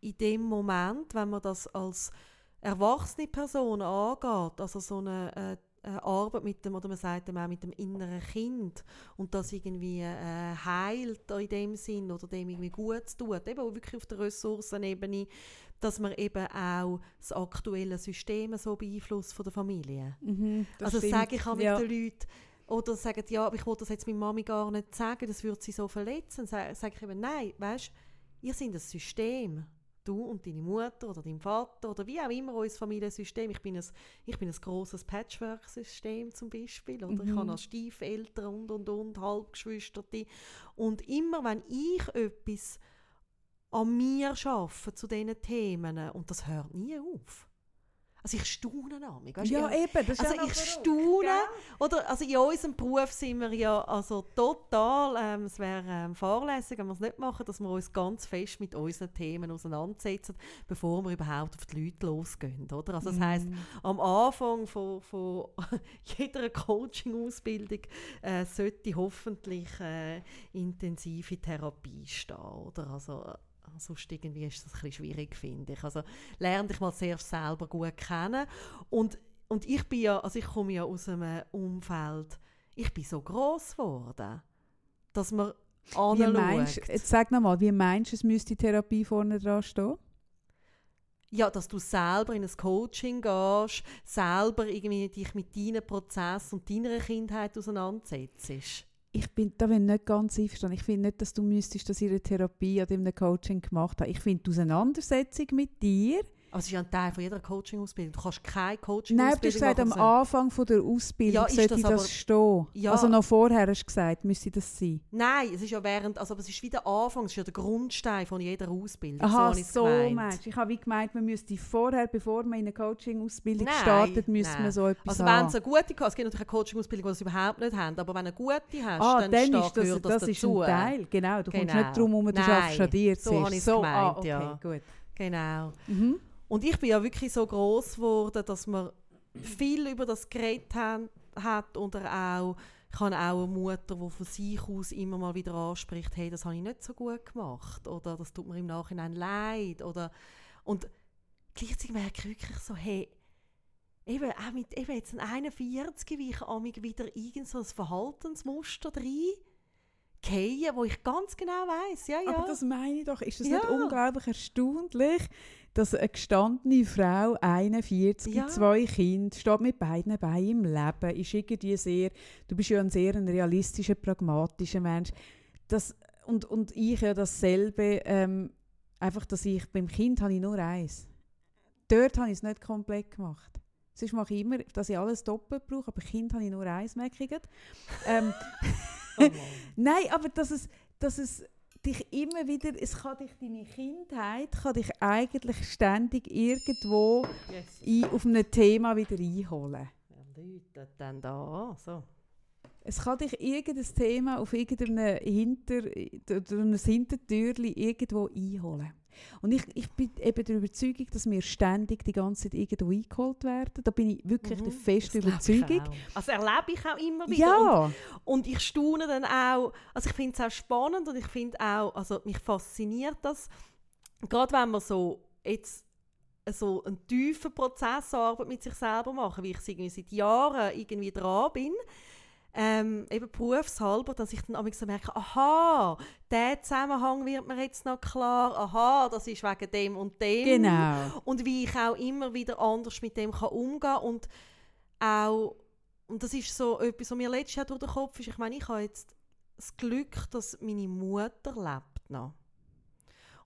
in dem Moment, wenn man das als erwachsene Person angeht, also so eine, äh, Arbeit mit dem, oder man sagt dem auch mit dem inneren Kind und das irgendwie äh, heilt in dem Sinn oder dem irgendwie gut tut, eben auch wirklich auf der Ressourcenebene, dass man eben auch das aktuelle System so beeinflusst von der Familie. Mhm, das Also stimmt. sage ich auch mit ja. den Leuten, oder sagen, ja, aber ich wollte das jetzt meiner Mami gar nicht sagen, das würde sie so verletzen. Sage sag ich eben, nein, weißt ihr seid ein System. Du und deine Mutter oder dein Vater oder wie auch immer unser Familiensystem. Ich bin ein, ich bin ein grosses Patchwork-System zum Beispiel. Oder? Ich Mhm. habe noch Stiefeltern und, und, und, Halbgeschwisterte. Und immer, wenn ich etwas an mir arbeite zu diesen Themen, und das hört nie auf. Also ich staune an mich. Weisst, ja, ich, eben, das also ja ich staune, gell? oder, also in unserem Beruf sind wir ja also total, ähm, es wäre ähm, fahrlässig, wenn wir es nicht machen, dass wir uns ganz fest mit unseren Themen auseinandersetzen, bevor wir überhaupt auf die Leute losgehen, oder? Also das heisst, Mhm. am Anfang von, von jeder Coaching-Ausbildung äh, sollte hoffentlich äh, intensive Therapie stehen, oder? Also, äh, sonst irgendwie ist das ein bisschen schwierig, finde ich. Also lerne dich mal sehr selber gut kennen und, und ich bin ja, also ich komme ja aus einem Umfeld, ich bin so gross geworden, dass man Wie meinst, jetzt sag nochmal, wie meinst du, es müsste Therapie vorne dran stehen? Ja, dass du selber in ein Coaching gehst, selber irgendwie dich mit deinen Prozessen und deiner Kindheit auseinandersetzt. Ich bin da bin ich nicht ganz einverstanden. Ich finde nicht, dass du müsstest das in einer Therapie oder einem Coaching gemacht haben. Ich finde die Auseinandersetzung mit dir Aber es ist ja ein Teil von jeder Coaching-Ausbildung. Du kannst keine Nein, Coaching-Ausbildung aber du hast gesagt, am machen. Anfang von der Ausbildung Ja, sollte das das, aber- stehen. Ja. Also noch vorher hast du gesagt, müsste das sein. Nein, es ist ja während, also es ist wie der Anfang, es ist ja der Grundstein von jeder Ausbildung. Aha, so meinst du. Ich habe wie gemeint, man müsste vorher, bevor man in eine Coaching-Ausbildung Nein, startet, müsste nein. man so etwas Also wenn es eine gute, es gibt natürlich eine Coaching-Ausbildung, die das überhaupt nicht haben, aber wenn du eine gute hast, Ah, dann, dann ist das, gehört das, das, ist dazu. ein Teil, genau. Du kommst Genau. nicht darum herum, du Nein, schaffst dir so habe ich's ah, gemeint, okay, ja. gut. Genau. Mhm. Und ich bin ja wirklich so groß geworden, dass man viel über das geredet haben, hat oder auch ich habe auch eine Mutter, die von sich aus immer mal wieder anspricht, hey, das habe ich nicht so gut gemacht oder das tut mir im Nachhinein leid oder und gleichzeitig merke ich wirklich so, hey, eben auch mit eben jetzt ein 41, wie ich amig wieder irgend so ein Verhaltensmuster rein fallen, wo ich ganz genau weiß, ja, ja. Aber das meine ich doch. Ist das Ja. nicht unglaublich erstaunlich, dass eine gestandene Frau, 41, Ja. zwei Kinder, steht mit beiden Beinen im Leben, ist irgendwie sehr, du bist ja ein sehr ein realistischer, pragmatischer Mensch. Das, und, und ich ja dasselbe, ähm, einfach, dass ich, beim Kind habe ich nur eins. Dort habe ich es nicht komplett gemacht. Sonst mache ich immer, dass ich alles doppelt brauche, aber Kind habe ich nur eins, merke ich ähm, Oh. Nein, aber dass es, dass es dich immer wieder, es kann dich, deine Kindheit kann dich eigentlich ständig irgendwo yes. ein, auf ein Thema wieder einholen. Wer läutet denn da? So. Es kann dich irgendein Thema auf irgendeinem Hinter, oder ein Hintertürchen irgendwo einholen. Und ich, ich bin eben der Überzeugung, dass wir ständig die ganze Zeit irgendwo eingeholt werden. Da bin ich wirklich der festen Mhm. Das glaube ich Überzeugung. Also erlebe ich auch immer wieder. Ja, Und, und ich staune dann auch, also ich finde es auch spannend und ich finde auch, also mich fasziniert das, gerade wenn man so jetzt so einen tiefen Prozess Arbeit mit sich selber machen, wie ich irgendwie seit Jahren irgendwie dran bin, ähm, eben berufshalber, dass ich dann manchmal so merke, aha, der Zusammenhang wird mir jetzt noch klar, aha, das ist wegen dem und dem. genau. Und wie ich auch immer wieder anders mit dem kann umgehen kann und auch, und das ist so etwas, was mir letztes Jahr durch den Kopf ist, ich meine, ich habe jetzt das Glück, dass meine Mutter lebt noch.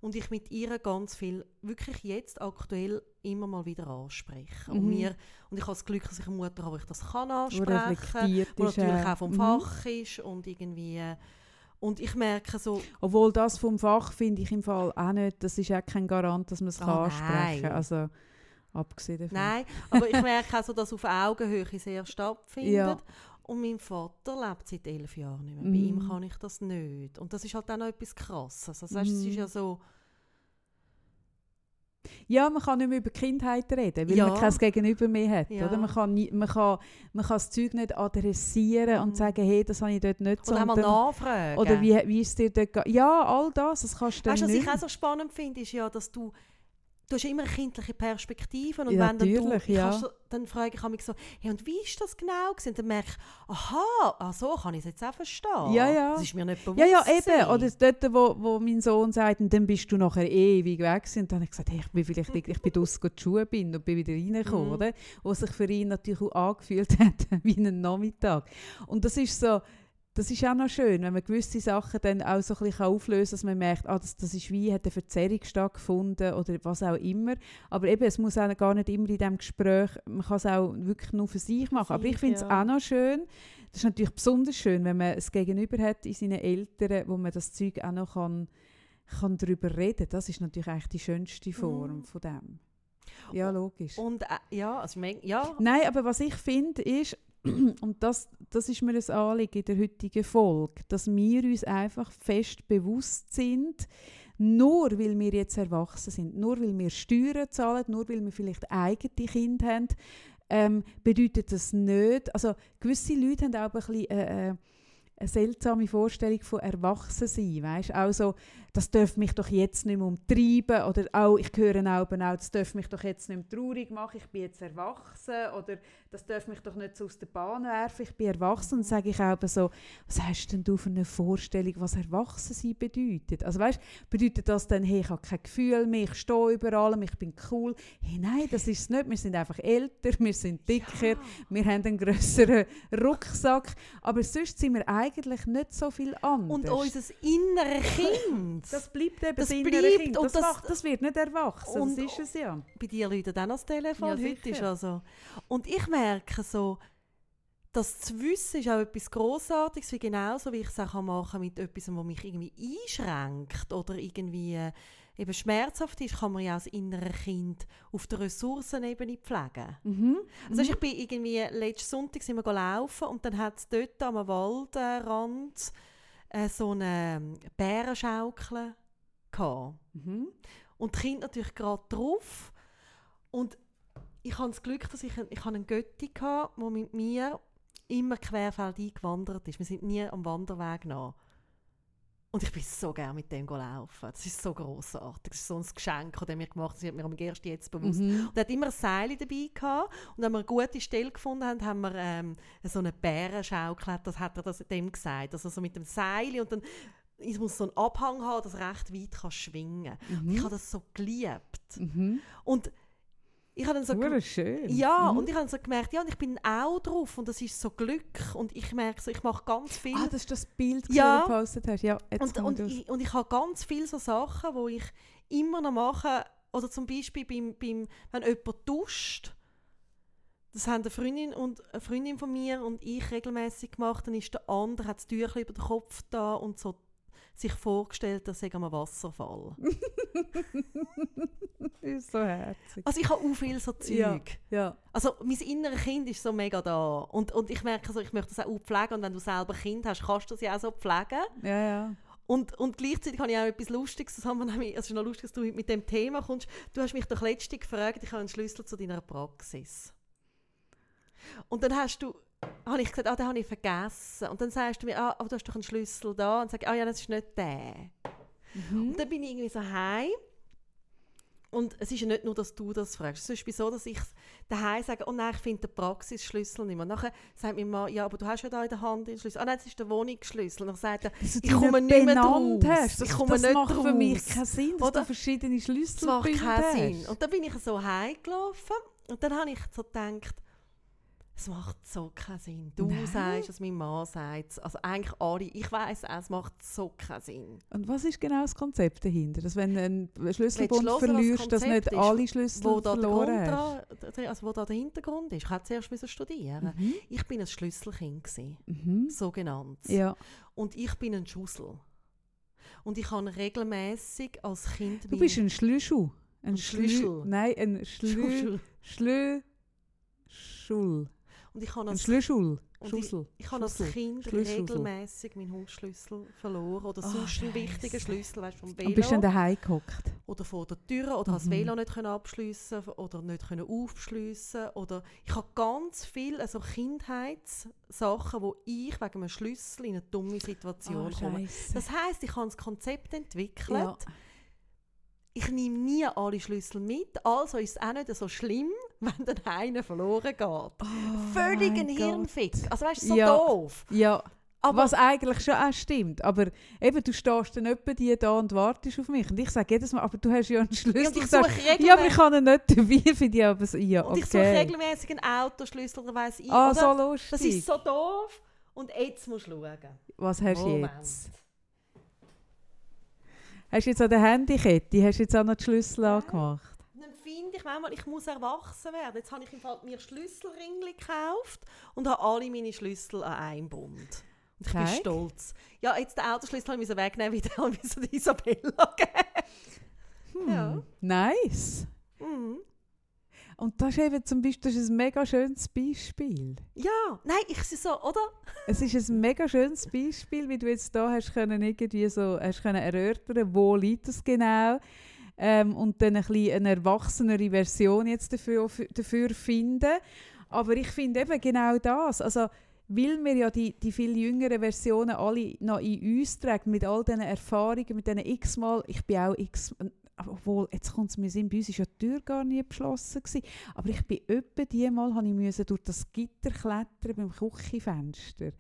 Und ich mit ihr ganz viel, wirklich jetzt aktuell, immer mal wieder anspreche. Und, Mhm. mir, und ich habe das Glück, dass ich eine Mutter habe, ich das kann ansprechen ist. natürlich auch vom mhm. Fach ist und irgendwie... Und ich merke so, Obwohl das vom Fach finde ich im Fall auch nicht, das ist auch kein Garant, dass man es Oh, kann ansprechen kann. Also, abgesehen davon. Nein, aber ich merke auch so, dass auf Augenhöhe sehr stattfindet. Ja. Und mein Vater lebt seit elf Jahren nicht mehr. Bei Mhm. ihm kann ich das nicht. Und das ist halt auch noch etwas Krasses. Also, weißt, es ist Mhm. ja so... Ja, man kann nicht mehr über die Kindheit reden, weil Ja. man kein Gegenüber mehr hat. Ja. Oder? Man, kann nie, man, kann, man kann das Zeug nicht adressieren Mhm. und sagen, hey, das habe ich dort nicht so. Oder einmal nachfragen. oder wie, wie ist dir dort? Ja, all das, das kannst du Weißt du, was nicht. ich auch so spannend finde, ist ja, dass du... Du hast immer eine kindliche Perspektive und Ja, wenn dann du, natürlich, ich ja. kannst dann frage ich mich so, hey, und wie ist das genau gewesen? Und dann merke ich, aha, ah, so kann ich es jetzt auch verstehen. Ja, ja. Das ist mir nicht bewusst Ja, ja, eben. gewesen. Oder dort, wo, wo mein Sohn sagt, und dann bist du nachher ewig weg. gewesen. Und dann habe ich gesagt, hey, ich bin vielleicht ich bin draussen die Schuhe bin und bin wieder reingekommen, Mhm. oder? Wo sich für ihn natürlich auch angefühlt hat wie ein Nachmittag. Und das ist so, das ist auch noch schön, wenn man gewisse Sachen dann auch so ein bisschen auflösen kann, dass man merkt, ah, das, das ist wie, hat eine Verzerrung stattgefunden oder was auch immer. Aber eben, es muss auch gar nicht immer in diesem Gespräch, man kann es auch wirklich nur für sich machen. Aber ich finde es ja. auch noch schön, das ist natürlich besonders schön, wenn man es Gegenüber hat in seinen Eltern, wo man das Zeug auch noch kann, kann darüber reden Das ist natürlich eigentlich die schönste Form Mhm. von dem. Ja, logisch. Und äh, ja, also, ja, Nein, aber was ich finde ist, und das, das ist mir ein Anliegen in der heutigen Folge, dass wir uns einfach fest bewusst sind, nur weil wir jetzt erwachsen sind, nur weil wir Steuern zahlen, nur weil wir vielleicht eigene Kinder haben, ähm, bedeutet das nicht, also gewisse Leute haben auch ein bisschen äh, äh, eine seltsame Vorstellung von Erwachsensein, weißt? Auch so, das darf mich doch jetzt nicht mehr umtreiben oder auch, ich höre auch, auch, das darf mich doch jetzt nicht mehr traurig machen, ich bin jetzt erwachsen oder das darf mich doch nicht so aus der Bahn werfen, ich bin erwachsen. Und sage ich auch so, was hast denn du für eine Vorstellung, was Erwachsensein bedeutet? Also weißt, bedeutet das dann, hey, ich habe kein Gefühl mehr, ich stehe über allem, ich bin cool? Hey, nein, das ist es nicht. Wir sind einfach älter, wir sind dicker, wir haben einen grösseren Rucksack. Aber sonst sind wir eigentlich nicht so viel anders. Und unser inneres Kind. Das bleibt eben Das innere bleibt Kind. und Das, das- macht, das wird nicht erwachsen, Und- das ist es ja. bei dir läutet dann das Telefon. Ja, Heute sicher. ist also. Und ich merke so, das zu wissen ist auch etwas Grossartiges, wie genauso wie ich es auch machen kann mit etwas, was mich irgendwie einschränkt oder irgendwie äh, eben schmerzhaft ist, kann man ja als innere Kind auf der Ressourcenebene pflegen. Mhm. Also ich bin irgendwie, letzten Sonntag sind wir go laufen und dann hat es dort am Waldrand äh, so eine Bärenschaukel gehabt. Mhm. Und die Kinder natürlich gerade drauf. Und ich habe das Glück, dass ich, ein- ich habe einen Götti hatte, der mit mir immer querfeldein gewandert ist. Wir sind nie am Wanderweg nach. Und ich bin so gerne mit dem laufen. Das ist so grossartig. Das ist so ein Geschenk, das er mir gemacht hat. Das wird mir am erst jetzt bewusst. Mhm. Und er hat immer ein Seil dabei gehabt. Und wenn wir eine gute Stelle gefunden haben, haben wir ähm, so eine Bärenschaukel, das hat er das dem gesagt. Also so mit dem Seil und dann es muss so einen Abhang haben, dass recht weit kann schwingen. Mhm. Ich habe das so geliebt. Mhm. Und ich habe dann so schön. ja, Mhm. und ich habe so gemerkt, ja, und ich bin auch drauf und das ist so Glück und ich merke so, ich mache ganz viel Ah, das ist das Bild, das Ja. du gepostet hast. Ja, und, und, ich, und ich habe ganz viele so Sachen, wo ich immer noch mache, oder zum Beispiel beim, beim, wenn jemand duscht, das haben eine Freundin, und, eine Freundin von mir und ich regelmäßig gemacht, dann ist der andere, hat das Tüchlein über den Kopf da und so sich vorgestellt, dass er am Wasserfall. Das ist so herzig. Also ich habe auch viel so Zeug. Ja. Ja. Also mein inneres Kind ist so mega da. Und, und ich merke, so, ich möchte das auch pflegen. Und wenn du selber ein Kind hast, kannst du das ja auch so pflegen. Ja, ja. Und, und gleichzeitig habe ich auch etwas Lustiges. Das haben wir nämlich, es ist noch lustig, dass du mit dem Thema kommst. Du hast mich doch letztens gefragt, ich habe einen Schlüssel zu deiner Praxis. Und dann hast du, habe ich gesagt, ah, den habe ich vergessen. Und dann sagst du mir, ah, aber du hast doch einen Schlüssel da. Und sage ich, ah ja, das ist nicht der. Mhm. Und dann bin ich irgendwie so heim. Und es ist ja nicht nur, dass du das fragst. Es ist so, dass ich daheim sage, oh nein, ich finde den Praxisschlüssel nicht mehr. Nachher sagt mir Mann, ja, aber du hast ja da in der Hand den Schlüssel. Ah nein, das ist der Wohnungsschlüssel. Und dann sagt er, Ich komme nicht mehr draus. Hast. Das, Ich komme das nicht macht für mich draus. keinen Sinn, dass Oder? du verschiedene das Schlüssel macht keinen hast. Sinn. Und dann bin ich so heimgelaufen und dann habe ich so gedacht, es macht so keinen Sinn. Du Nein. sagst es, mein Mann sagt es. Also eigentlich alle. Ich auch, es macht so keinen Sinn. Und was ist genau das Konzept dahinter? Dass wenn einen Schlüsselbund verlierst, dass Konzept nicht ist? alle Schlüssel Wo da, verloren der- also wo da der Hintergrund ist. Ich hätte zuerst studieren Mhm. Ich bin ein Schlüsselkind, gewesen, Mhm. so genannt. Ja. Und ich bin ein Schussel. Und ich habe regelmäßig als Kind... Du bist ein Schlüssel. Ein Ein Schlüssel. Schlüssel. Nein, ein Schlü... Schussel. Schlüssel. Und ich habe Ein als Schlüssel. Und Schussel. Ich habe als Schlüssel. Kind Schlüssel. regelmäßig meinen Hundschlüssel verloren. Oder Ah, sonst einen wichtigen Schlüssel, weißt, vom Und bist dann Velo. daheim gehockt. Oder vor der Tür. Oder das Mhm. Velo nicht können abschliessen oder nicht können aufschliessen Oder ich habe ganz viele also Kindheitssachen, wo ich wegen einem Schlüssel in eine dumme Situation Ah, komme. Das heisst, ich habe ein Konzept entwickelt. ja. Ich nehme nie alle Schlüssel mit, also ist es auch nicht so schlimm, wenn dann einer verloren geht. Oh Völlig ein. Hirnfick. Also weißt du, so Ja. doof. Ja, Aber was eigentlich schon auch stimmt. Aber eben, du stehst dann etwa die da und wartest auf mich. Und ich sage jedes Mal, aber du hast ja einen Schlüssel. und ich Ich sage, ja, aber ich kann ihn nicht dabei für dich. Aber so, ja, und okay. ich suche regelmäßig einen Autoschlüssel oder weiss ich. Ah, oder? so lustig. Das ist so doof. Und jetzt musst du schauen. Was hast du jetzt? Hast du jetzt an der Handykette, hast du jetzt auch noch die Schlüssel angemacht? Und dann finde ich manchmal, ich muss erwachsen werden. Jetzt habe ich im Fall mir Schlüsselringli gekauft und habe alle meine Schlüssel an einem Bund. Und ich bin Zeig. stolz. Ja, jetzt den Autoschlüssel habe ich wegnehmen, wieder und müssen die Isabella geben. Hm. Ja. Nice. Mhm. Und das ist eben zum Beispiel das ist ein mega schönes Beispiel. Ja, nein, ich sie so, oder? Es ist ein mega schönes Beispiel, wie du jetzt da hast können irgendwie so hast können erörtern, wo liegt es genau ähm, und dann ein bisschen eine erwachsenere Version jetzt dafür, dafür finden. Aber ich finde eben genau das, also weil wir ja die, die viel jüngeren Versionen alle noch in uns tragen, mit all diesen Erfahrungen, mit diesen x-mal, ich bin auch x, obwohl, jetzt kommt es mir Sinn, bei uns war ja die Tür gar nie beschlossen. Gewesen. Aber ich bin etwa die Mal, habe ich müssen durch das Gitter klettern beim Küchenfenster.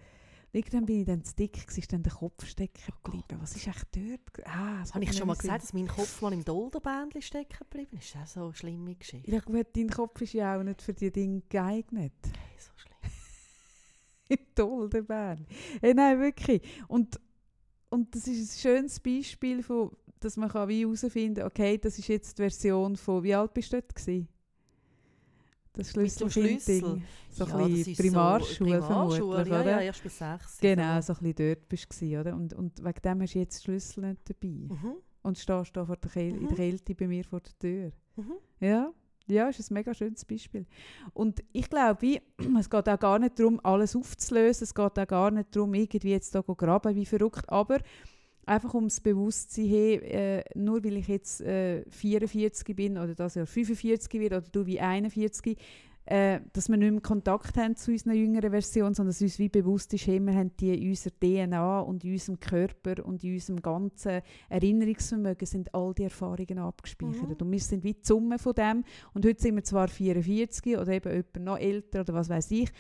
Irgendwann bin ich dann zu dick, gewesen, ist dann der Kopf stecken geblieben. Was ist echt dort? Ah, das Habe ich schon mal in den gesagt, dass mein Kopf mal im Dolderbändchen stecken geblieben ist? Das ist auch so eine schlimme Geschichte. Sinn. Ja gut, dein Kopf ist ja auch nicht für die Dinge geeignet. Hey, so schlimm. Im Bern. Hey, nein, wirklich. Und, und das ist ein schönes Beispiel, von, dass man kann wie herausfinden kann, okay, das ist jetzt die Version von, wie alt bist du dort gewesen? Das Schlüsselkind-Ding. So Ja, ein bisschen ist so Primarschule Primarschule, vermutlich, ja, oder? ja, erst bis sechs. Genau, so ein bisschen dort bist du, oder? Und, und wegen dem hast du jetzt Schlüssel nicht dabei. Mhm. Und stehst da vor der in Mhm. der Kälte bei mir vor der Tür. Mhm. Ja, ja, ist ein mega schönes Beispiel. Und ich glaube, wie- es geht auch gar nicht darum, alles aufzulösen. Es geht auch gar nicht darum, irgendwie jetzt da graben wie verrückt. Aber einfach ums Bewusstsein, hey, äh, nur weil ich jetzt äh, 44 bin oder das Jahr 45 wird oder du wie 41, äh, dass wir nicht mehr Kontakt haben zu unserer jüngeren Version, sondern dass uns wie bewusst ist, hey, wir haben die in unserer DNA und in unserem Körper und in unserem ganzen Erinnerungsvermögen sind all die Erfahrungen abgespeichert. Mhm. Und wir sind wie die Summe von dem. Und heute sind wir zwar 44 oder eben jemand noch älter oder was weiß ich,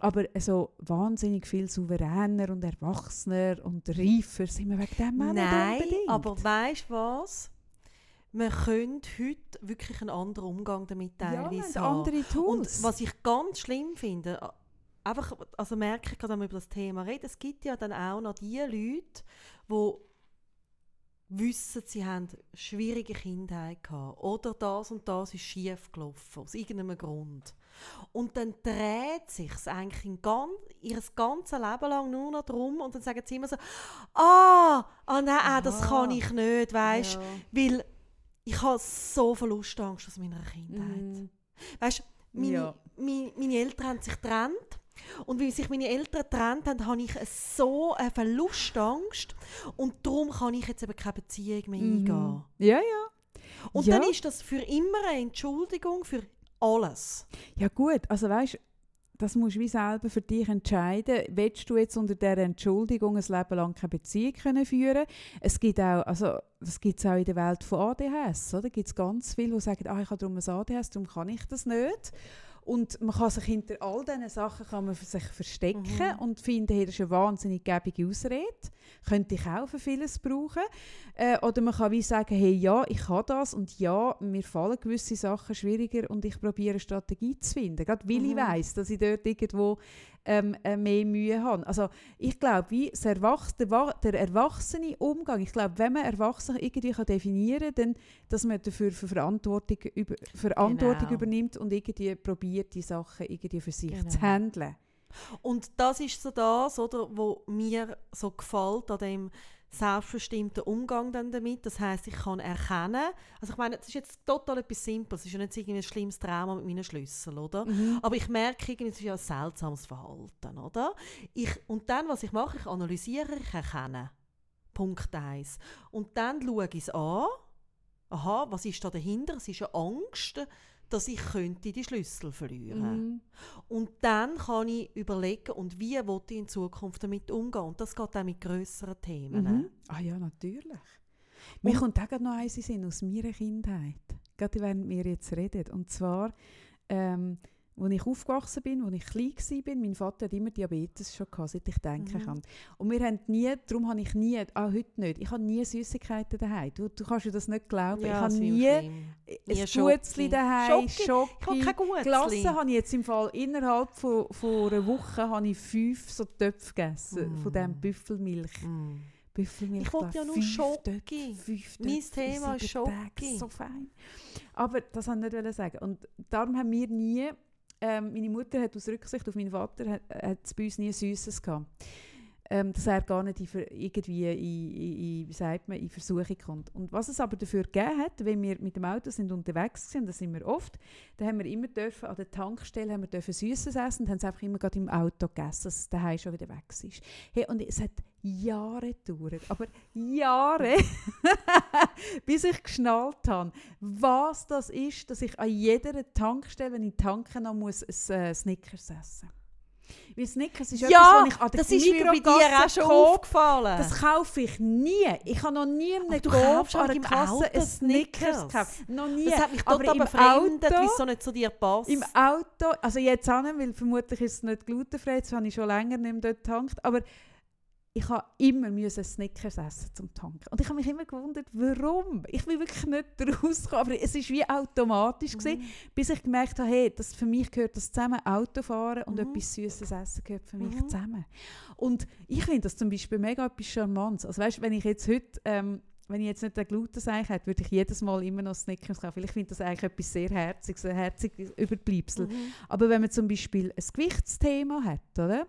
aber so wahnsinnig viel souveräner und erwachsener und reifer sind wir wegen dem auch Nein, nicht unbedingt. aber weißt du was? Wir können heute wirklich einen anderen Umgang damit ja, teilweise haben. andere Und Tools. was ich ganz schlimm finde, einfach, also merke ich gerade, wenn wir über das Thema reden, es gibt ja dann auch noch die Leute, die wissen, sie haben schwierige Kindheit gehabt oder das und das ist schief gelaufen, aus irgendeinem Grund. Und dann dreht sich eigentlich in ganz, ihr ganzes Leben lang nur noch darum und dann sagen sie immer so, ah, ah nein, ah, das kann ich nicht, weißt ja. weil ich habe so Verlustangst aus meiner Kindheit. Mhm. Weißt meine, Ja. meine, meine Eltern haben sich getrennt. Und weil sich meine Eltern getrennt haben, habe ich so eine Verlustangst. Und darum kann ich jetzt eben keine Beziehung mehr Mhm. eingehen. Ja, ja. Und Ja. dann ist das für immer eine Entschuldigung für alles. Ja gut, also weißt das musst du wie selber für dich entscheiden. Willst du jetzt unter dieser Entschuldigung ein Leben lang keine Beziehung können führen Es gibt auch, also das gibt es auch in der Welt von ADHS, oder? gibt es ganz viele, die sagen, ah, ich habe darum ein ADHS, darum kann ich das nicht. Und man kann sich hinter all diesen Sachen kann man sich verstecken Mhm. und finden, das ist eine wahnsinnig gäbige Ausrede. Könnte ich auch für vieles brauchen. Äh, oder man kann wie sagen, hey, ja, ich habe das und ja, mir fallen gewisse Sachen schwieriger und ich probiere eine Strategie zu finden. Gerade weil ich Mhm. weiss, dass ich dort irgendwo ähm, äh, mehr Mühe habe. Also ich glaube, wie Erwachs der, der erwachsene Umgang, ich glaube, wenn man Erwachsene irgendwie kann definieren kann, dann, dass man dafür für Verantwortung, über, Verantwortung Genau. übernimmt und irgendwie probiert, die Sachen irgendwie für sich zu Genau. handeln. Und das ist so das, oder, wo mir so gefällt an dem selbstbestimmten Umgang dann damit. Das heißt, ich kann erkennen, also ich meine, das ist jetzt total etwas Simples, es ist ja nicht irgendwie ein schlimmes Trauma mit meinen Schlüsseln, oder? Aber ich merke irgendwie, es ist ja ein seltsames Verhalten, oder? Ich, und dann, was ich mache, ich analysiere, ich erkenne. Punkt 1. Und dann schaue ich es an. Aha, was ist da dahinter? Es ist eine Angst, dass ich könnte die Schlüssel verlieren Mhm. Und dann kann ich überlegen, und wie will ich in Zukunft damit umgehen. Und das geht auch mit grösseren Themen. Mhm. Ah ja, natürlich. Mir kommt auch noch eins in Sinn aus meiner Kindheit. Gerade während wir jetzt reden. Und zwar, ähm, als ich aufgewachsen bin, als ich klein war, mein Vater hat immer Diabetes schon gehabt, seit ich denken Mhm. kann. Und wir haben nie, darum habe ich nie, auch heute nicht, ich habe nie Süßigkeiten daheim. Du, du kannst dir das nicht glauben. ich habe nie ein. Nie Gutzli daheim, Schoki. Ich habe kein Gutzli. Glasse habe ich jetzt im Fall innerhalb von, von einer Woche habe ich fünf so Töpfe gegessen, von diesem Mm. Büffelmilch. Mm. Büffelmilch. Ich wollte ja nur fünf Schoki. Mein Thema ist Schoki. So fein. Aber das wollte ich nicht sagen. Und darum haben wir nie, ähm, meine Mutter hat aus Rücksicht auf meinen Vater, hat, hat bei uns nie Süßes gehabt. Ähm, dass er gar nicht in, irgendwie in, in, wie sagt man, in Versuchung kommt. Und was es aber dafür gegeben hat, wenn wir mit dem Auto sind unterwegs sind, das sind wir oft, dann haben wir immer dürfen, an der Tankstelle haben wir dürfen Süßes essen und haben es einfach immer gerade im Auto gegessen, dass es daheim schon wieder weg ist. Hey, und es hat Jahre gedauert, aber Jahre, bis ich geschnallt habe, was das ist, dass ich an jeder Tankstelle, wenn ich tanken noch muss, ein äh, Snickers essen. Weil Snickers ist etwas, Ja, was ich an der das ist mir bei dir auch schon aufgefallen. Das kaufe ich nie. Ich habe noch nie in einem kaufst an der im Kasse ein Snickers gekauft. Noch nie. das hat mich Aber total im befremdet, Auto- wie es so nicht zu dir passt. Im Auto, also jetzt auch nicht, weil vermutlich ist es nicht glutenfrei, jetzt habe ich schon länger nicht mehr dort getankt, aber ich habe immer müssen Snickers essen zum Tanken. Und ich habe mich immer gewundert, warum. Ich will wirklich nicht rauskommen, aber es ist wie automatisch gewesen, bis ich gemerkt habe, hey, das, für mich gehört das zusammen, Autofahren und Mhm. etwas Süßes essen gehört für mich Mhm. zusammen. Und ich finde das zum Beispiel mega etwas Charmantes. Also weißt, wenn ich jetzt heute, ähm, wenn ich jetzt nicht den Glutenseich hätte, würde ich jedes Mal immer noch Snickers kaufen. Weil ich finde das eigentlich etwas sehr Herziges, ein herziges Überbleibsel. Mhm. Aber wenn man zum Beispiel ein Gewichtsthema hat, oder?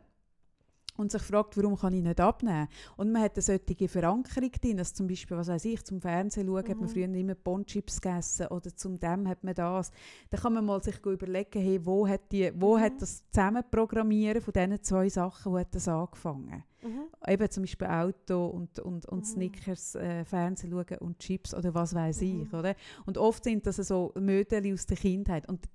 Und sich fragt, warum kann ich nicht abnehmen? Und man hat eine solche Verankerung drin, dass zum Beispiel, was weiß ich, zum Fernsehen schauen, hat man Mhm. früher immer Bonchips gegessen oder zum dem hat man das. Dann kann man mal sich überlegen, hey, wo hat, die, wo Mhm. hat das Zusammenprogrammieren von diesen zwei Sachen, wo hat das angefangen? Mhm. Eben zum Beispiel Auto und, und, und Mhm. Snickers, äh, Fernsehen schauen und Chips oder was weiß Mhm. ich, oder? Und oft sind das so Mödeli aus der Kindheit. Und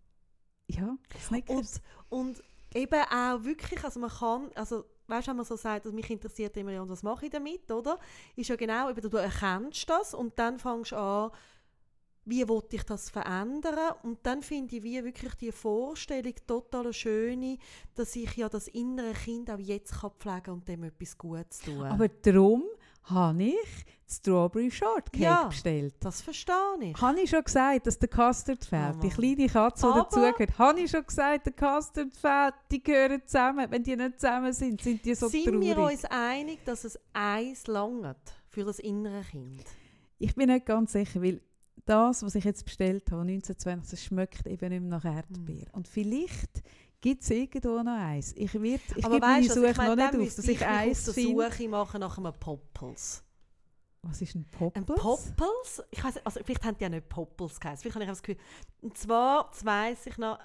ja, Snickers. Und eben auch wirklich, also man kann, also weißt du, wenn man so sagt, also mich interessiert immer, und was mache ich damit, oder? Ist ja genau, eben, du erkennst das und dann fängst du an, wie will ich das verändern? Und dann finde ich wie wirklich die Vorstellung total schöne, dass ich ja das innere Kind auch jetzt kann pflegen und dem etwas Gutes tun. Aber darum habe ich Strawberry Shortcake Ja. bestellt. das verstehe ich. Habe ich schon gesagt, dass der Custard fehlt? Oh die kleine Katze, die dazugehört. Habe ich schon gesagt, der Custard fehlt? Die gehören zusammen. Wenn die nicht zusammen sind, sind die so Sind traurig. wir uns einig, dass es eins langt für das innere Kind? Ich bin nicht ganz sicher, weil das, was ich jetzt bestellt habe, 1920, das schmeckt eben nicht mehr nach. Erdbeer. Und vielleicht gibt es irgendwo noch eins. Ich, werd, ich Aber gebe weißt also Suche ich meine, noch nicht auf, dass ich, mich eins finde. Suche machen nach einem Poppels. Was ist ein Poppels? Ein Poppels? Ich weiss, also vielleicht haben die ja nicht Poppels geheißen. Vielleicht habe ich das Gefühl. Und zwar, das weiss ich noch.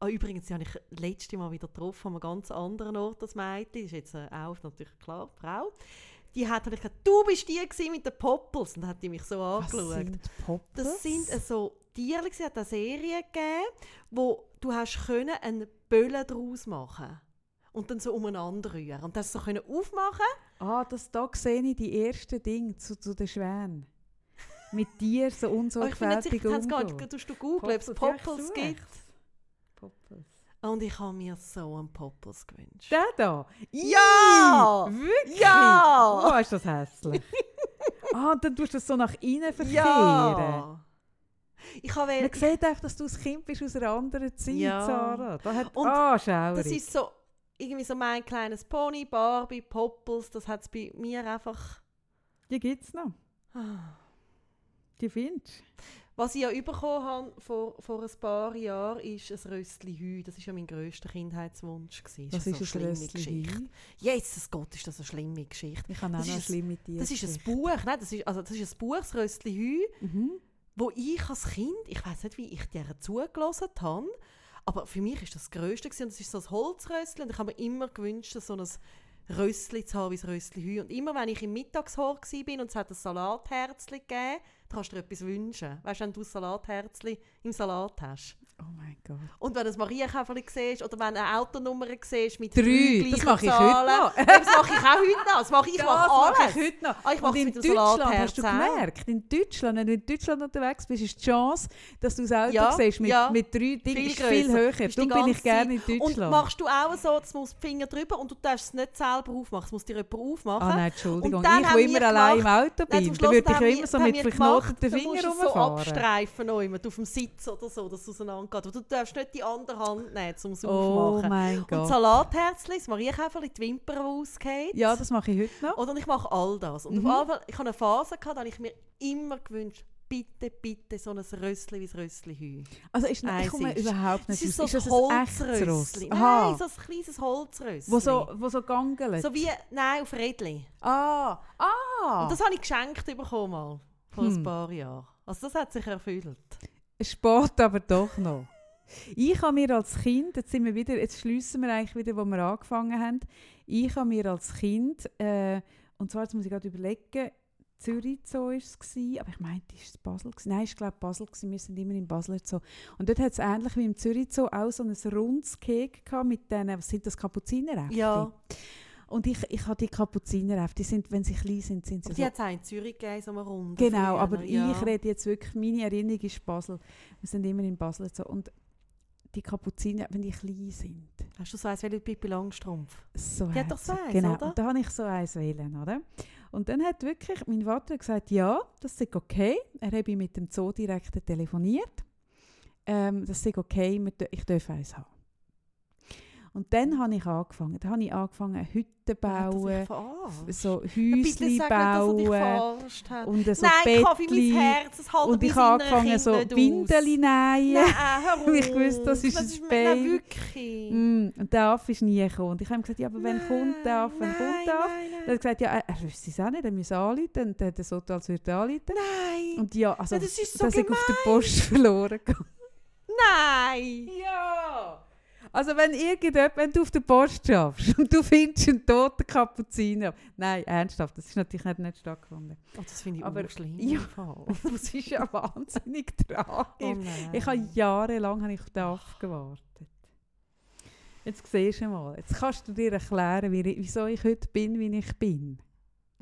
Ah, übrigens, die habe ich das letzte Mal wieder getroffen, an einem ganz anderen Ort, das Mädchen. Das ist jetzt äh, auch natürlich klar, Frau. Die hat ich gesagt, du bist die mit den Poppels. Und dann hat die mich so Was angeschaut. sind Poppels? Das sind äh, so Tiere, es hat eine Serie gegeben, wo du hast können einen Böllen daraus machen und dann so umeinander rühren. Und das so können aufmachen. Ah, das, da sehe ich die ersten Dinge zu, zu den Schwänen. Mit dir so Aber Oh, ich unsorgfältig kannst gar nicht, tust du googeln, ob es Poppels gibt. Poppels. Und ich habe mir so einen Poppels gewünscht. Der da? Ja! Wirklich? Ja! Oh, ist das hässlich. ah, dann tust du das so nach innen verkehren. Ja! Ich habe Man sieht einfach, dass du ein Kind bist aus einer anderen Zeit, Ja. Sarah. Da hat, Und ah, schaurig. das ist so irgendwie so mein kleines Pony, Barbie, Poppels, das hat es bei mir einfach... Die gibt es noch. Die findest Was ich ja bekommen habe vor, vor ein paar Jahren, ist ein Röstli Hü. Das war ja mein grösster Kindheitswunsch. Gewesen. Was so ist eine ein schlimme Geschichte. Jesus Gott, ist das eine schlimme Geschichte. Ich habe auch Das noch ist schlimm mit dir. Das ist ein. Buch, nein, das ist, also das ist ein Buch, das Röstli Hü, Mhm. Wo ich als Kind, ich weiß nicht, wie ich dir zugelassen habe, aber für mich ist das Größte gewesen. und das ist so ein Holzröstli und ich habe mir immer gewünscht, so ein Röstli zu haben wie das Röstli Hü. Und immer wenn ich im Mittagshor war und es hat ein Salatherzli gegeben, da kannst du dir etwas wünschen. Weißt du, wenn du ein Salatherzli im Salat hast. Oh mein Gott. Und wenn du ein Marienkäferli siehst oder wenn du eine Autonummer siehst mit Drei, drei, das mache ich heute noch. Das mache ich auch heute noch. Das mache ich, Das mache alles. ich heute noch. Ah, ich mache Und in Deutschland, hast du gemerkt, in Deutschland, wenn du in Deutschland unterwegs bist, ist die Chance, dass du das Auto Ja, siehst mit, ja. mit drei Dingen, Viel viel höher. Darum bin ich gerne in Und Deutschland. machst du auch so, dass muss die Finger drüber und du darfst es nicht selber aufmachen, es muss dir jemand aufmachen. Ah nein, Entschuldigung. Und dann Ich, wo immer allein im gemacht- Auto Nein, bin, zum dann würde ich immer so mit gemacht, dann Fingern musst du es so rumfahren. abstreifen auf dem Sitz oder so, dass auseinandergeht. Aber du darfst nicht die andere Hand nehmen, um es Oh aufzumachen. mein Und. Salatherzli, das Marienkäferli, die Wimpern, die ausgehen. Ja, das mache ich heute noch. Oder und ich mache all das. Und Mhm. auf Fall, ich hatte eine Phase, gehabt, da habe ich mir immer gewünscht, bitte, bitte so ein Rössli wie das Rössli Hü. Also ist, ich Eins komme ist- überhaupt nicht ist so ein Ist das ein Holzrössli. Nein, so ein kleines Holzrössli. Wo so, wo so gangelt. so wie, nein, auf Rädli. ah, ah. Und das habe ich geschenkt bekommen mal, vor ein Hm. paar Jahren. Also das hat sich erfüllt. Es spart aber doch noch. Ich habe mir als Kind, jetzt, sind wir wieder, jetzt schliessen wir eigentlich wieder, wo wir angefangen haben. Ich habe mir als Kind, äh, und zwar, jetzt muss ich gerade überlegen, Zürich Zoo war es, aber ich meinte, ist es Basel? Gewesen? Nein, ich glaube Basel. Gewesen. Wir sind immer in Basel Zoo. Und dort hat es ähnlich wie im Zürich Zoo auch so ein rundes gehabt mit diesen, was sind das, Kapuzineräffchen? Ja. Und ich, ich habe die Kapuzineräffchen, die sind, wenn sie klein sind, sind sie Und so die hat es auch in Zürich gegeben, so eine Runde. Genau, aber ja. ich rede jetzt wirklich, meine Erinnerung ist Basel. Wir sind immer in Basel so. Und die Kapuziner, wenn die klein sind. Hast du so eins wie Pippi Langstrumpf? So Die hat doch so eins, genau. oder? Und da habe ich so eins wählen, oder? Und dann hat wirklich mein Vater gesagt, ja, das ist okay. Er habe mit dem Zoodirektor telefoniert. Ähm, das ist okay, ich darf eins haben. Und dann habe ich angefangen. Dann habe ich angefangen, Hütten bauen, so Häuschen nicht, dich bauen hat. und so Nein, Bettli. Herz, Und ich habe angefangen, so. Windeli nähen. Nein, ich wusste, das ist ein Nein, Baby. wirklich. Mm, und der Affe ist nie gekommen. Und ich habe ihm gesagt, ja, aber wenn kommt der Affe, wenn nein, kommt der Affe? Nein, Dann hat nein, er gesagt, ja, er, wüsste es auch nicht, er müsse anrufen. Und dann hat er so getan, als würde er anrufen. nein. Und ja, also, Ja, das ist so dass ich auf der Post verloren gegangen. Nein. Ja! Also wenn irgendjemand, wenn du auf der Post schaffst und du findest einen toten Kapuziner. Nein, ernsthaft, das ist natürlich nicht, nicht stattgefunden. Oh, das finde ich Aber- schlimm. ja. Das ist ja wahnsinnig Oh tragisch. nein. Ich habe jahrelang habe ich auf den Aff gewartet. Jetzt siehst du mal, jetzt kannst du dir erklären, wie, wieso ich heute bin, wie ich bin.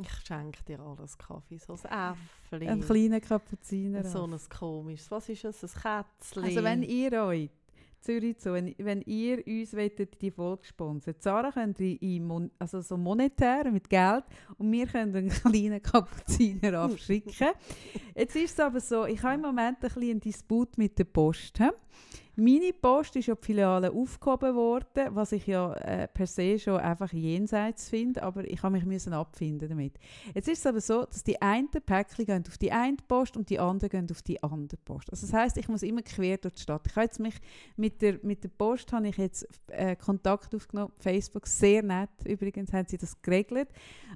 Ich schenke dir alles Kaffee. So ein Äffli. Ein kleiner Kapuziner. So ein komisches. Was ist es? Ein Kätzchen? Also wenn ihr euch Zürich so, wenn, wenn ihr uns wollt, die Folge sponsern Zara könnt ihr also so monetär mit Geld und wir können einen kleinen Kapuziner abschicken. Jetzt ist es aber so, ich habe im Moment ein bisschen einen Disput mit der Post. He? Meine Post ist ja die Filiale aufgehoben worden, was ich ja äh, per se schon einfach jenseits finde, aber ich habe mich müssen abfinden damit. Jetzt ist es aber so, dass die einen Päckchen gehen auf die eine Post und die anderen gehen auf die andere Post. Also das heißt, ich muss immer quer durch die Stadt. Ich habe jetzt mich mit der, mit der Post habe ich jetzt äh, Kontakt aufgenommen, Facebook, sehr nett übrigens haben sie das geregelt.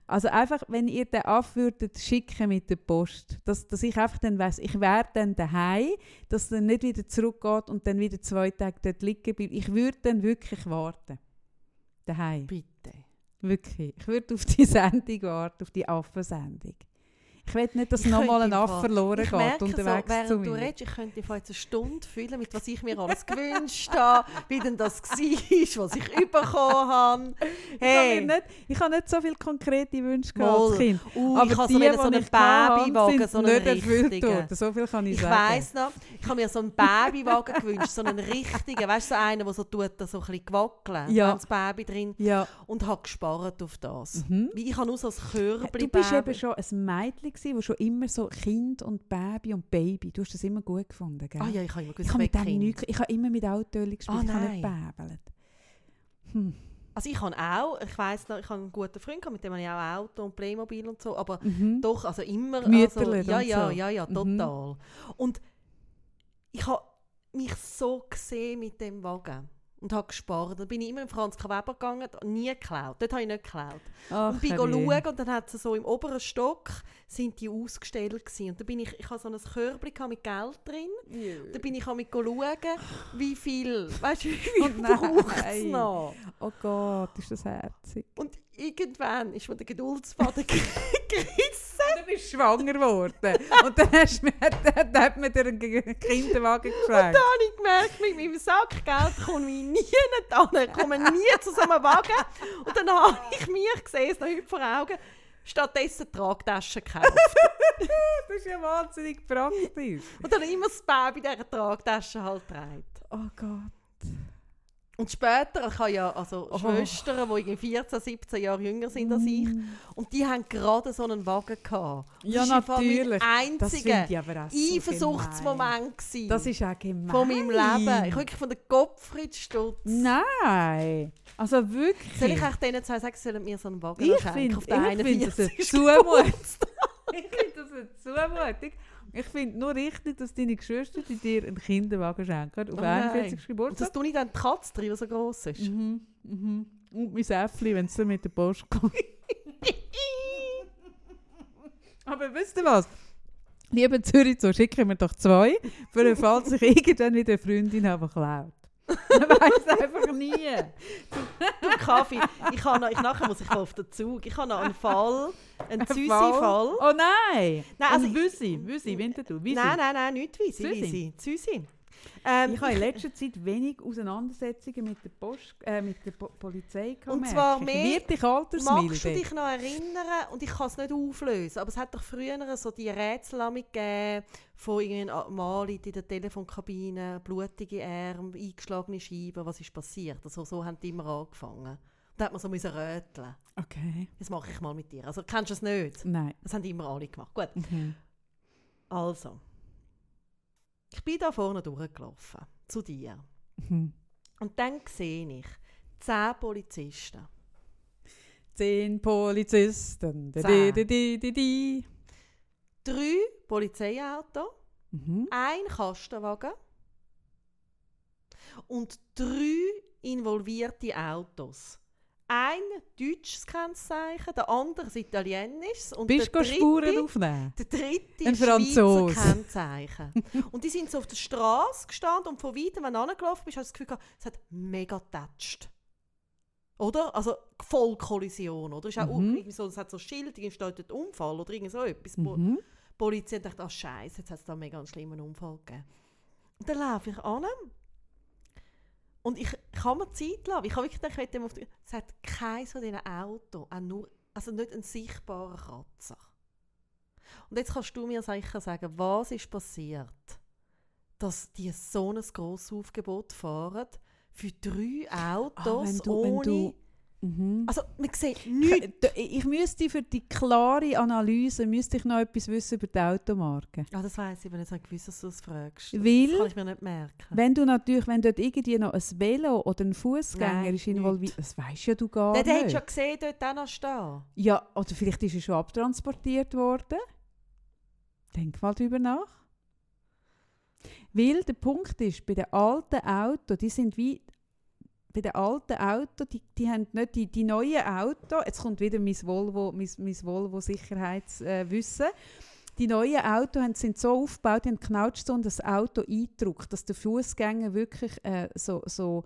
Also einfach, wenn ihr den Aff schicken mit der Post, dass, dass ich einfach dann weiss, ich wäre dann daheim, dass dann nicht wieder zurückgeht und dann wieder zwei Tage dort liegen bleibt. Ich würde dann wirklich warten. Daheim. Bitte. Wirklich. Ich würde auf die Sendung warten, auf die Affensendung. Ich will nicht, dass Ich nochmal ein Affe verloren Ich geht merke unterwegs so, während zu du mir. redest, ich könnte vor jetzt eine Stunde fühlen, mit was ich mir alles gewünscht habe, wie denn das war, was ich bekommen habe. Ich, Hey, habe nicht, ich habe nicht so viele konkrete Wünsche gehabt als Kind. uh, Aber ich habe die, so, die so einen ich Babywagen, so einen nicht erfüllt worden. So viel kann ich, Ich sagen. weiss noch, ich habe mir so einen Babywagen gewünscht, so einen richtigen, weißt du, so einen, der so tut, so ein bisschen wackeln, Ja. das Baby drin, Ja. und habe gespart auf das. Mhm. Ich habe nur so ein Körbchen Du bist eben schon ein Mädchen, gewesen, das schon immer so Kind und Baby und Baby, du hast das immer gut gefunden, gell? Ah ja, ich habe immer ich gewusst, habe mit dem nichts, ich habe immer mit Autöli gespielt, Ah, ich habe nicht bäbelt. Hm. Also ich habe auch, ich weiss noch, ich habe einen guten Freund, gehabt, mit dem habe ich auch Auto und Playmobil und so, aber Mhm. doch, also immer, also, ja, ja, so. ja, ja, Mhm. total. Und ich habe mich so gesehen mit dem Wagen und habe gespart. Dann bin ich immer in Franz K. Weber gegangen, nie geklaut, dort habe ich nicht geklaut. Ach, und bin schauen und dann hat sie so im oberen Stock sind die ausgestellt gewesen. Und da bin ich, ich habe so ein Körbchen mit Geld drin. Da bin ich auch mit schauen, wie viel, weißt du, wie viel Oh nein. braucht es noch? Oh Gott, ist das herzig. Und irgendwann ist mir der Geduldsfaden gerissen. Du bist schwanger geworden. Und dann, hast mir, dann, dann hat man dir einen G- Kinderwagen geschenkt. Da habe ich gemerkt, mit meinem Sack Geld komme ich nie nicht an, ich komme nie zu so einem Wagen. Und dann habe ich mich gesehen, es noch heute vor Augen, stattdessen Tragtaschen gekauft. Das ist ja wahnsinnig praktisch. Und dann immer das Baby in dieser Tragtasche halt getragen. Oh Gott. Und später, ich habe ja also Oh. Schwestern, die irgendwie 14, 17 Jahre jünger sind als ich, und die haben gerade so einen Wagen gehabt. Mm. Ja, das Fall natürlich. mein finde einziger ich auch so Eifersuchtsmoment gewesen Das ist auch gemein. von meinem Leben. Ich wirklich von der Kopf stutz. Nein. Also wirklich. Soll ich euch denen zwei sagen, sollen mir so einen Wagen Ich schenken finde auf ich den find das eine 41. Zumutung. ich finde das eine Zumutung. Ich finde nur richtig, dass deine Geschwister die dir einen Kinderwagen schenken auf Oh nein. 41. Und das Geburtstag. tue ich dann die Katze drin, die so gross ist. Mhm, mhm. Und mein Äffli, wenn es mit der Post kommt. Aber wisst ihr was? Liebe Zürich, so schicken wir doch zwei, für den Fall, dass ich irgendwann wieder eine Freundin die klaut. Man weiß einfach nie. Du Kaffee, ich, habe noch, ich nachher muss ich auf den Zug. Ich habe noch einen Fall, einen Ein Züsi-Fall. Oh nein! Nein, also Wüsi, Wüsi, Winterthur, Wüsi. Nein, nein, nein, nicht Wisi. Züsi. Wisi. Züsi. Ähm, Ich habe in letzter Zeit wenig Auseinandersetzungen mit der, Post, äh, mit der po Polizei gehabt. Und zwar ich. mehr- dich Magst du dich noch erinnern, und ich kann es nicht auflösen, aber es hat doch früher so die Rätsel damit gegeben, von irgendeinem Mann liegt in der Telefonkabine, blutige Arme, eingeschlagene Scheiben, was ist passiert? Also so haben die immer angefangen. Da hat man so müssen röteln. Okay. Das mache ich mal mit dir. Also kennst du es nicht? Nein. Das haben die immer alle gemacht. Gut, Mhm. also. Ich bin da vorne durchgelaufen, zu dir. Mhm. Und dann sehe ich zehn Polizisten. Zehn Polizisten. Zehn. di, di, di, di. Drei Polizeiautos. Mhm. ein Kastenwagen und drei involvierte Autos. Ein deutsches Kennzeichen, der andere ein italienisches und Bist der Spuren dritte, aufnehmen? der dritte Ein ein Schweizer. Kennzeichen. und die sind so auf der Straße gestanden und von weitem, wenn du angelaufen bist, hast du das Gefühl gehabt, es hat mega getatscht. Oder? Also voll Kollision, oder? Ist auch Mhm. irgendwie so, es hat so ein Schild, irgendwie steht dort Unfall oder irgend so etwas. Mhm. Die Polizei dachte, ah Scheiße, jetzt hat es da einen mega schlimmen Unfall gegeben. Und dann laufe ich an. Und ich kann mir Zeit lassen. Ich habe wirklich gedacht, ich dem auf die... Es hat keins von diesen Autos, auch nur, also nicht einen sichtbaren Kratzer. Und jetzt kannst du mir sicher sagen, was ist passiert, dass die so ein grosses Aufgebot fahren für drei Autos Ah, wenn du- wenn ohne... du- Mhm. Also man sieht nichts. Ich, ich müsste für die klare Analyse müsste ich noch etwas wissen über die Automarke. Ah, das weiss ich, wenn ich nicht gewusst dass du das fragst. Weil- das kann ich mir nicht merken. Wenn du natürlich, wenn dort irgendwie noch ein Velo oder ein Fußgänger ist involviert, das weisst ja du gar Der, der hat nicht. schon gesehen, dort auch noch stehen. Ja, oder vielleicht ist er schon abtransportiert worden. Denk mal drüber nach. Weil der Punkt ist, bei den alten Autos, die sind wie bei den alten Autos, die, die haben nicht die, die neuen Autos, jetzt kommt wieder mein Volvo, mein, mein Volvo Sicherheitswissen, die neuen Autos sind so aufgebaut, die haben Knautschzone, dass das Auto eindruckt, dass der Fußgänger wirklich äh, so, so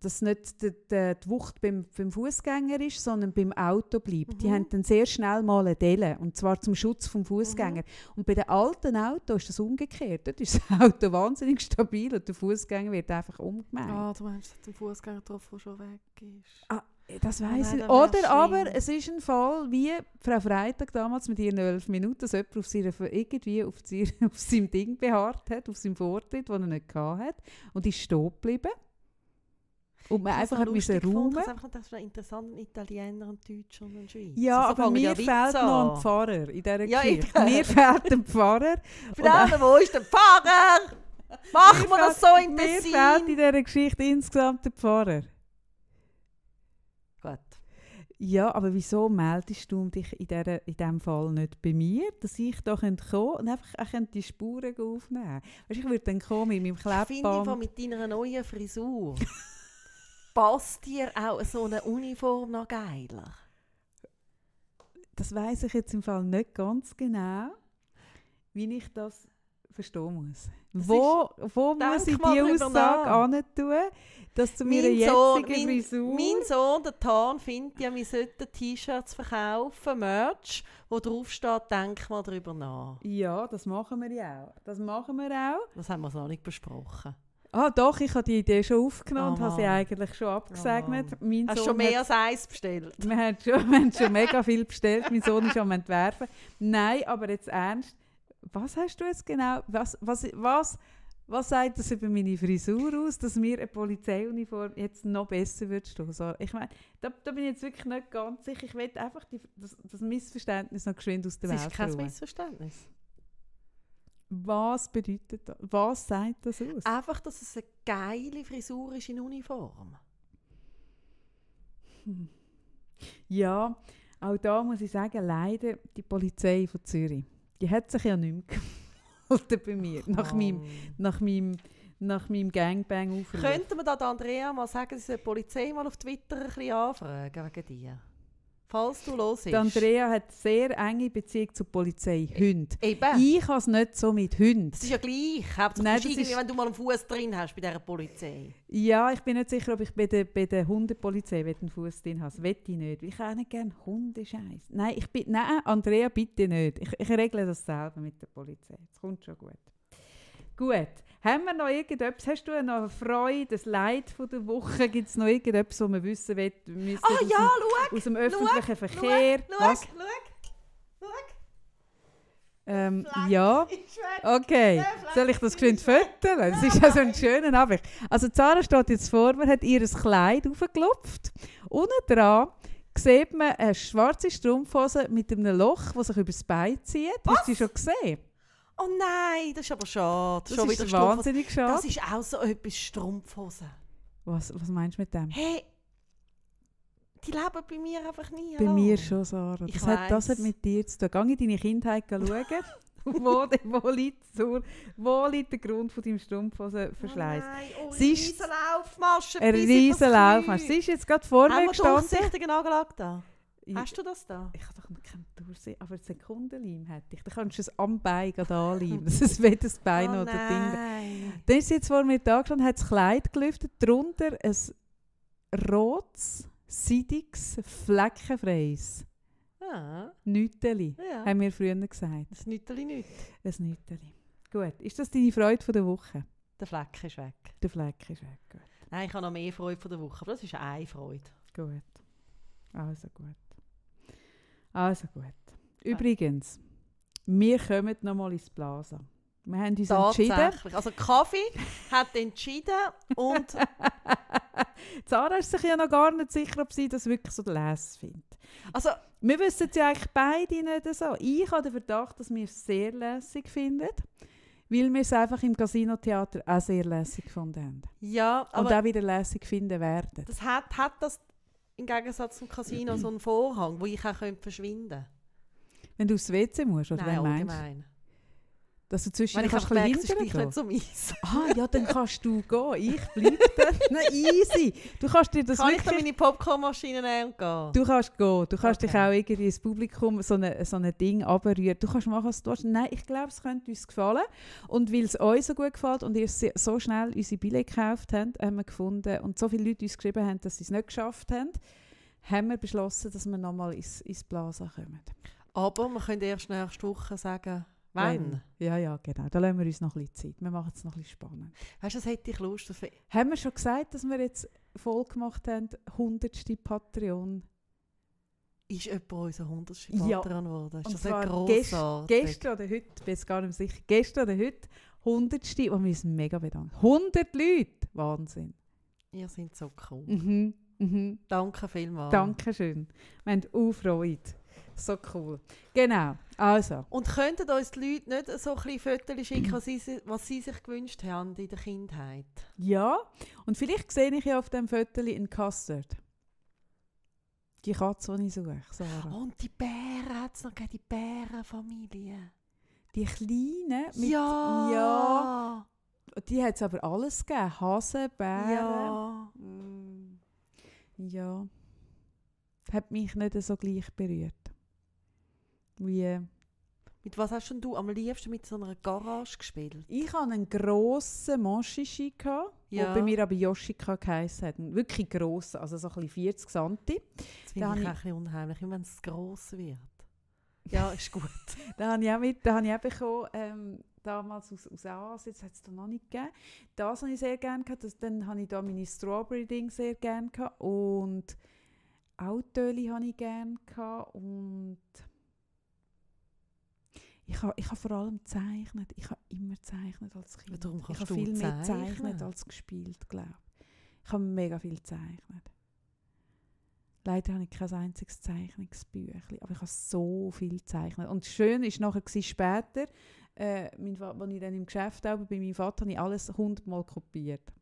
dass nicht die, die, die Wucht beim, beim Fußgänger ist, sondern beim Auto bleibt. Die Mhm. haben dann sehr schnell mal eine Delle, und zwar zum Schutz vom Fußgänger. Und bei den alten Autos ist das umgekehrt. Dort ist das Auto wahnsinnig stabil und der Fußgänger wird einfach umgemäht. Ah, du meinst, hat den Fußgänger der schon weg ist. Ah, Das weiss nein, ich. Oder schlimm. aber es ist ein Fall, wie Frau Freitag damals mit ihren elf Minuten, dass jemand auf, seiner, irgendwie auf, sie- auf seinem Ding beharrt hat, auf seinem Vortritt, den er nicht hatte, und ist stehen geblieben. Und man Ich einfach lustig gefunden. räumen. Ich habe einfach es wäre interessant, ein Italiener, ein Deutscher und ein Schweizer. Ja, So aber mir ja fehlt noch ein. Pfarrer in dieser Ja, ich- Geschichte. mir fehlt ein Pfarrer. Verdammt, wo ist der Pfarrer? Machen wir das so in Mir fehlt in dieser Geschichte insgesamt der Pfarrer. Gut. Ja, aber wieso meldest du dich in, dieser, in diesem Fall nicht bei mir, dass ich da kommen könnte und einfach könnte die Spuren aufnehmen weißt, Ich würde dann kommen mit meinem Ich finde Klebband. mit deiner neuen Frisur passt dir auch so eine Uniform noch geiler. Das weiß ich jetzt im Fall nicht ganz genau, wie ich das verstehen muss. Das wo wo muss ich die Aussage nach. an tun, dass zu meiner Mein Sohn, jetzigen mein, Frisur... mein Sohn, der Tan, findet ja, wir sollten T-Shirts verkaufen, Merch, wo drauf steht, denk mal drüber nach. ja, das machen wir ja auch. Das machen wir auch. Das haben wir noch nicht besprochen. Ah, doch, ich habe die Idee schon aufgenommen und Oh habe sie eigentlich schon abgesegnet. mein Hast du schon mehr hat- als eins bestellt? Wir haben schon, wir haben schon mega viel bestellt. Mein Sohn ist am Entwerfen. Nein, aber jetzt ernst. Was hast du jetzt genau? Was, was, was, was sagt das über meine Frisur aus, dass mir eine Polizeiuniform jetzt noch besser wird stehen? So, ich meine, da, da bin ich jetzt wirklich nicht ganz sicher. Ich will einfach die, das, das Missverständnis noch geschwind aus der Das ist Welt kein. Missverständnis. Was bedeutet das? Was sagt das aus? Einfach, dass es eine geile Frisur ist in Uniform. Ja, auch da muss ich sagen, leider die Polizei von Zürich, die hat sich ja nicht mehr gehalten bei mir, nach meinem, nach meinem, nach meinem Gangbang aufrufen. Könnten wir da Andrea mal sagen, sie soll die Polizei mal auf Twitter ein bisschen anfragen wegen dir? Falls du los Die Andrea hat sehr enge Beziehung zur Polizei, Hunde. Eben. Ich habe es nicht so mit Hunden. Das ist ja gleich. Nein, bist das ist- wenn du mal einen Fuß drin hast bei dieser Polizei. Ja, ich bin nicht sicher, ob ich bei der, bei der Hundepolizei einen Fuß drin habe. Das wette ich nicht. Ich habe nicht gerne Hundescheiß. Nein, ich bin, nein, Andrea, bitte nicht. Ich, ich regle das selber mit der Polizei. Es kommt schon gut. Gut. Haben wir noch irgendetwas? Hast du noch eine Freude, ein Leid von der Woche? Gibt es noch irgendetwas, was wir wissen wollen? müssen Ah ja, dem, schau! aus dem öffentlichen Verkehr? Schau, Was? schau, schau. Ähm, ja. Okay, soll ich das geschwind föteln? Das ist ja so ein schöner Anblick. Also Zara steht jetzt vor mir, hat ihr Kleid aufgeklopft. Unten dran sieht man eine schwarze Strumpfhose mit einem Loch, das sich über das Bein zieht. Hast du schon gesehen? Oh nein, das ist aber schade. Das Schon ist wahnsinnig schade. Das ist auch so etwas Strumpfhose. Was, was meinst du mit dem? Hey, die leben bei mir einfach nie. Bei hallo. mir schon, Sarah. Ich Das hat, das hat weiss. mit dir zu tun. Geh in deine Kindheit schauen. wo, wo, liegt, so- wo liegt der Grund von deinem Strumpfhosenverschleiß? Oh nein, oh, Sie ist- riesen Laufmasche. Ein bis in riesen das Laufmarsch. Knie. Sie ist jetzt gerade vor Haben mir wir gestanden. durchsichtigen Angelag da? Hast du das da? Ich habe doch noch keinen Durchsehen, aber Sekundenleim hätte ich. Dann kannst du es am Bein anleimen. Das ist weder das Bein oh oder Ding. Dann ist sie jetzt vor mir da gestanden, hat das Kleid gelüftet, darunter ein rotes, seidiges, fleckenfreies Ah, Nüteli. ja. Haben wir früher gesagt. Das Nüteli nicht. Ein Nüteli. Gut. Ist das deine Freude von der Woche? Der Fleck ist weg. Der Fleck ist weg. Gut. Nein, ich habe noch mehr Freude von der Woche, aber das ist eine Freude. Gut. Also gut. Also gut. Übrigens, wir kommen nochmal ins Plaza. Wir haben uns entschieden. Also Kaffee hat entschieden und Zara ist sich ja noch gar nicht sicher, ob sie das wirklich so les findet. also Wir wissen es ja eigentlich beide nicht so. Ich habe den Verdacht, dass wir es sehr lässig finden, weil wir es einfach im Casino-Theater auch sehr lässig gefunden haben. ja, Und aber auch wieder lässig finden werden. das hat, hat das im Gegensatz zum Casino so einen Vorhang, wo ich auch könnte verschwinden könnte. Wenn du aufs WC musst, oder Nein, allgemein. Dass du zwischen ich kannst ein bisschen so meins. Ah, ja, dann kannst du gehen. Ich bleibe dann. Na, easy. Du kannst dir das Kann ich da wirklich... meine Popcornmaschine nehmen und gehen? Du kannst gehen. Du kannst dich Okay. auch irgendwie ins Publikum so ein so eine Ding abrühren. Du kannst machen, was du willst. Nein, ich glaube, es könnte uns gefallen. Und weil es euch so gut gefällt und ihr so schnell unsere Billette gekauft habt, haben wir gefunden, und so viele Leute uns geschrieben haben, dass sie es nicht geschafft haben, haben wir beschlossen, dass wir nochmal ins, ins Plaza kommen. Aber wir können erst nächste Woche sagen, wann. Ja, ja, genau. Da lassen wir uns noch ein bisschen Zeit. Wir machen es noch ein bisschen spannend. Weißt du, das hätte ich Lust. Das Haben wir schon gesagt, dass wir jetzt voll gemacht haben, 100. Patreon? ist jemand unser 100. Ja. Patron geworden. Ist Und das nicht gest- grossartig? Gestern oder heute, ich bin jetzt gar nicht sicher, gestern oder heute, 100. Und wir sind mega bedankt. 100 Leute! Wahnsinn. Ihr seid so cool. Mhm. Mhm. Danke vielmals. Dankeschön. Wir haben auch Freude. So cool. Genau. Also, Und könnten uns die Leute nicht so ein Fotos schicken, was sie, si- was sie sich gewünscht haben in der Kindheit? ja. Und vielleicht sehe ich ja auf dem Foto in Custard. Die Katze, die ich suche, Sarah. Und die Bären hat es noch gegeben, die Bärenfamilie. Die kleinen mit... ja! ja. Die hat es aber alles gegeben. Hasen, Bären... Ja! Mm. Ja. Hat mich nicht so gleich berührt. Wie. Mit was hast denn du am liebsten mit so einer Garage gespielt? Ich hatte einen grossen Moschishi, der Ja. bei mir aber Yoshika geheissen hat. Wirklich grossen, also so ein bisschen 40 cm. Das Da finde ich ich- auch ein bisschen unheimlich, wenn es gross wird. Ja, ist gut. Den habe ich auch, mit, den habe ich auch bekommen, ähm, damals aus, aus Asien. Jetzt hat es da noch nicht gegeben. Das habe ich sehr gerne gehabt. Das, dann habe ich da meine Strawberry-Ding sehr gerne gehabt. Und Autöli habe ich gerne gehabt. Und ich habe ich habe vor allem gezeichnet. Ich habe immer gezeichnet als Kind. Darum ich habe viel mehr gezeichnet als gespielt, glaube ich. Ich habe mega viel gezeichnet. Leider habe ich kein einziges Zeichnungsbüchlein, aber ich habe so viel gezeichnet. Und schön war nachher gewesen, später, äh, mein, als ich dann im Geschäft auch bei meinem Vater, habe ich alles hundertmal kopiert.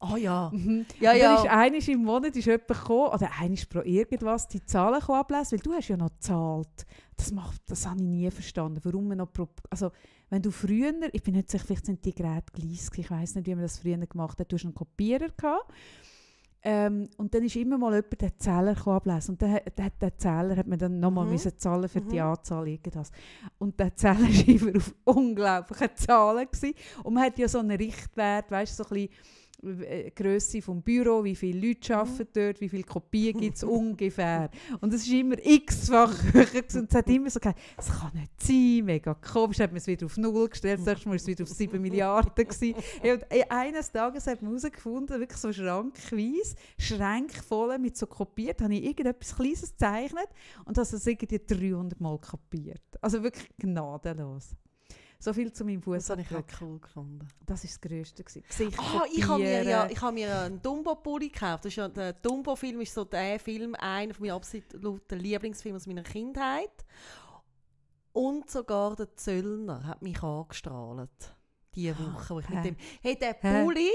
Oh ja. Mhm. Ja, und ja. dann ist einisch im Monat ist jemand gekommen, oder einisch pro irgendwas, die Zahlen ablesen, weil du hast ja noch gezahlt. Das, macht, das habe ich nie verstanden. Warum man noch pro, also wenn du früher, ich bin nicht sicher, vielleicht sind die Geräte gleich, ich weiß nicht, wie man das früher gemacht hat, du hast einen Kopierer gehabt, ähm, und dann ist immer mal jemand den Zähler ablesen. Und dann hat, der Zähler hat man dann nochmal Mhm. müssen zahlen für die Mhm. Anzahl irgendwas. Und der Zähler war immer auf unglaubliche Zahlen. Gewesen. Und man hat ja so einen Richtwert, weißt du, so ein bisschen, äh, Größe vom Büro, wie viele Leute Mhm. arbeiten dort, wie viele Kopien gibt es ungefähr. Und es ist immer x-fach höher und es hat immer so gesagt, es kann nicht sein, mega komisch. Hat man es wieder auf Null gestellt, das Mal war es wieder auf 7 Milliarden. Gewesen. Und eines Tages hat man herausgefunden, wirklich so schrankweise, Schränke voll mit so kopiert, habe ich irgendetwas Kleines gezeichnet und das ist irgendwie 300 Mal kopiert. Also wirklich gnadenlos. So viel zu meinem Das habe ich auch cool gefunden. Das war das Größte. Ah, ich habe mir, ja, ich habe mir einen Dumbo-Pulli gekauft. Das ist ja, der Dumbo-Film ist so der Film, einer meiner absoluten Lieblingsfilme aus meiner Kindheit. Und sogar der Zöllner hat mich angestrahlt. Diese Woche, wo ich mit dem... Hey, der? Pulli,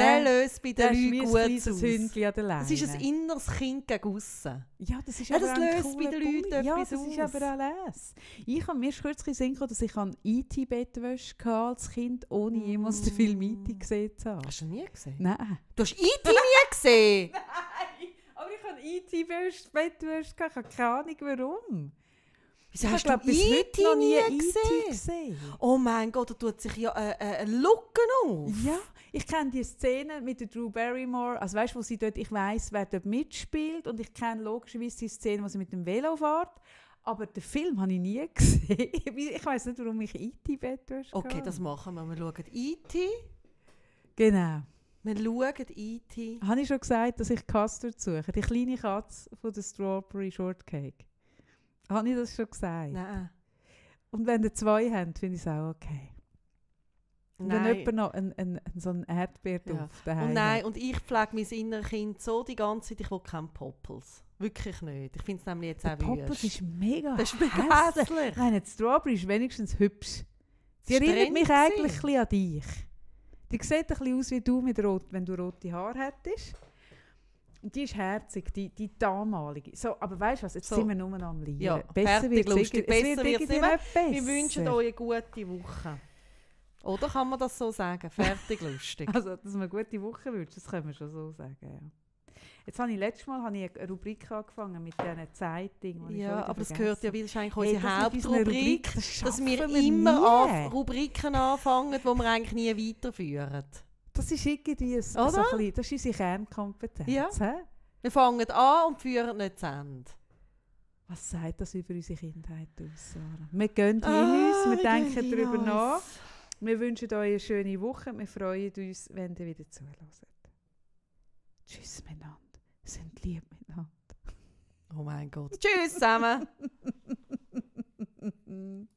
der löst bei den Das ist Leuten ein gut aus. Hündchen an der Leine. Es ist ein inneres Kind gegen aussen. Ja, das ist Ja, aber das auch ein löst bei den Leuten Pulli. Ja, etwas das ist aus. aber alles. Ich habe mir ist kürzlich gekommen, dass ich an IT-Bettwäsche hatte als Kind, ohne jemals den Film IT gesehen zu haben. Hast du nie gesehen? Nein. Du hast IT nie gesehen? Aber ich habe IT-Bettwäsche, ich habe keine Ahnung warum. Wieso ich hast habe du IT noch nie nie gesehen? gesehen. Oh mein Gott, da tut sich ja äh, äh, ein Lucken auf. Ja, ich kenne die Szene mit der Drew Barrymore. Also weißt du, wo sie dort, ich weiß, wer dort mitspielt und ich kenne logischerweise die Szene, wo sie mit dem Velo fährt. Aber den Film habe ich nie gesehen. ich weiß nicht, warum ich IT-Bettwäsche Okay, das machen wir. Wir schauen IT. Genau. Wir schauen IT. Habe ich schon gesagt, dass ich Custard suche? Die kleine Katze von der Strawberry Shortcake. Habe ich das schon gesagt? Nein. Und wenn ihr zwei habt, finde ich es auch okay. Und wenn Nein. jemand noch einen, einen, so einen Erdbeerduft daheim Und nein, hat. und ich pflege mein inneres Kind so die ganze Zeit, ich will keinen Poppels. Wirklich nicht. Ich finde es nämlich jetzt Der auch Poppels ist mega Das ist mega hässlich. hässlich. Nein, die Strawberry ist wenigstens hübsch. Sie Es ist erinnert mich streng eigentlich ein an dich. Die sieht ein bisschen aus wie du, mit rot, wenn du rote Haare hättest. Und die ist herzig, die, die damalige. So, aber weißt du was, jetzt So. sind wir nur noch am Lieren. Ja, besser wird nicht mehr. nicht besser. Wir wünschen euch eine gute Woche. Oder kann man das so sagen? Fertig, lustig. Also, dass man eine gute Woche wünscht, das können wir schon so sagen, ja. Jetzt habe ich letztes Mal habe ich eine Rubrik angefangen mit diesen Zeitungen. die Ja, aber das gehört ja, weil eigentlich Hey, unsere das ist unsere Hauptrubrik, Rubrik, das dass wir wir immer an Rubriken anfangen, die wir eigentlich nie weiterführen. Das ist irgendwie ein, so ein bisschen, das ist unsere Kernkompetenz. Ja. Wir fangen an und führen nicht zu Ende. Was sagt das über unsere Kindheit aus, Sarah? Wir gehen in Ah, uns, wir denken gehen in darüber nach. Wir wünschen euch eine schöne Woche. Wir freuen uns, wenn ihr wieder zuhört. Tschüss miteinander. Sind lieb miteinander. Oh mein Gott. Tschüss zusammen.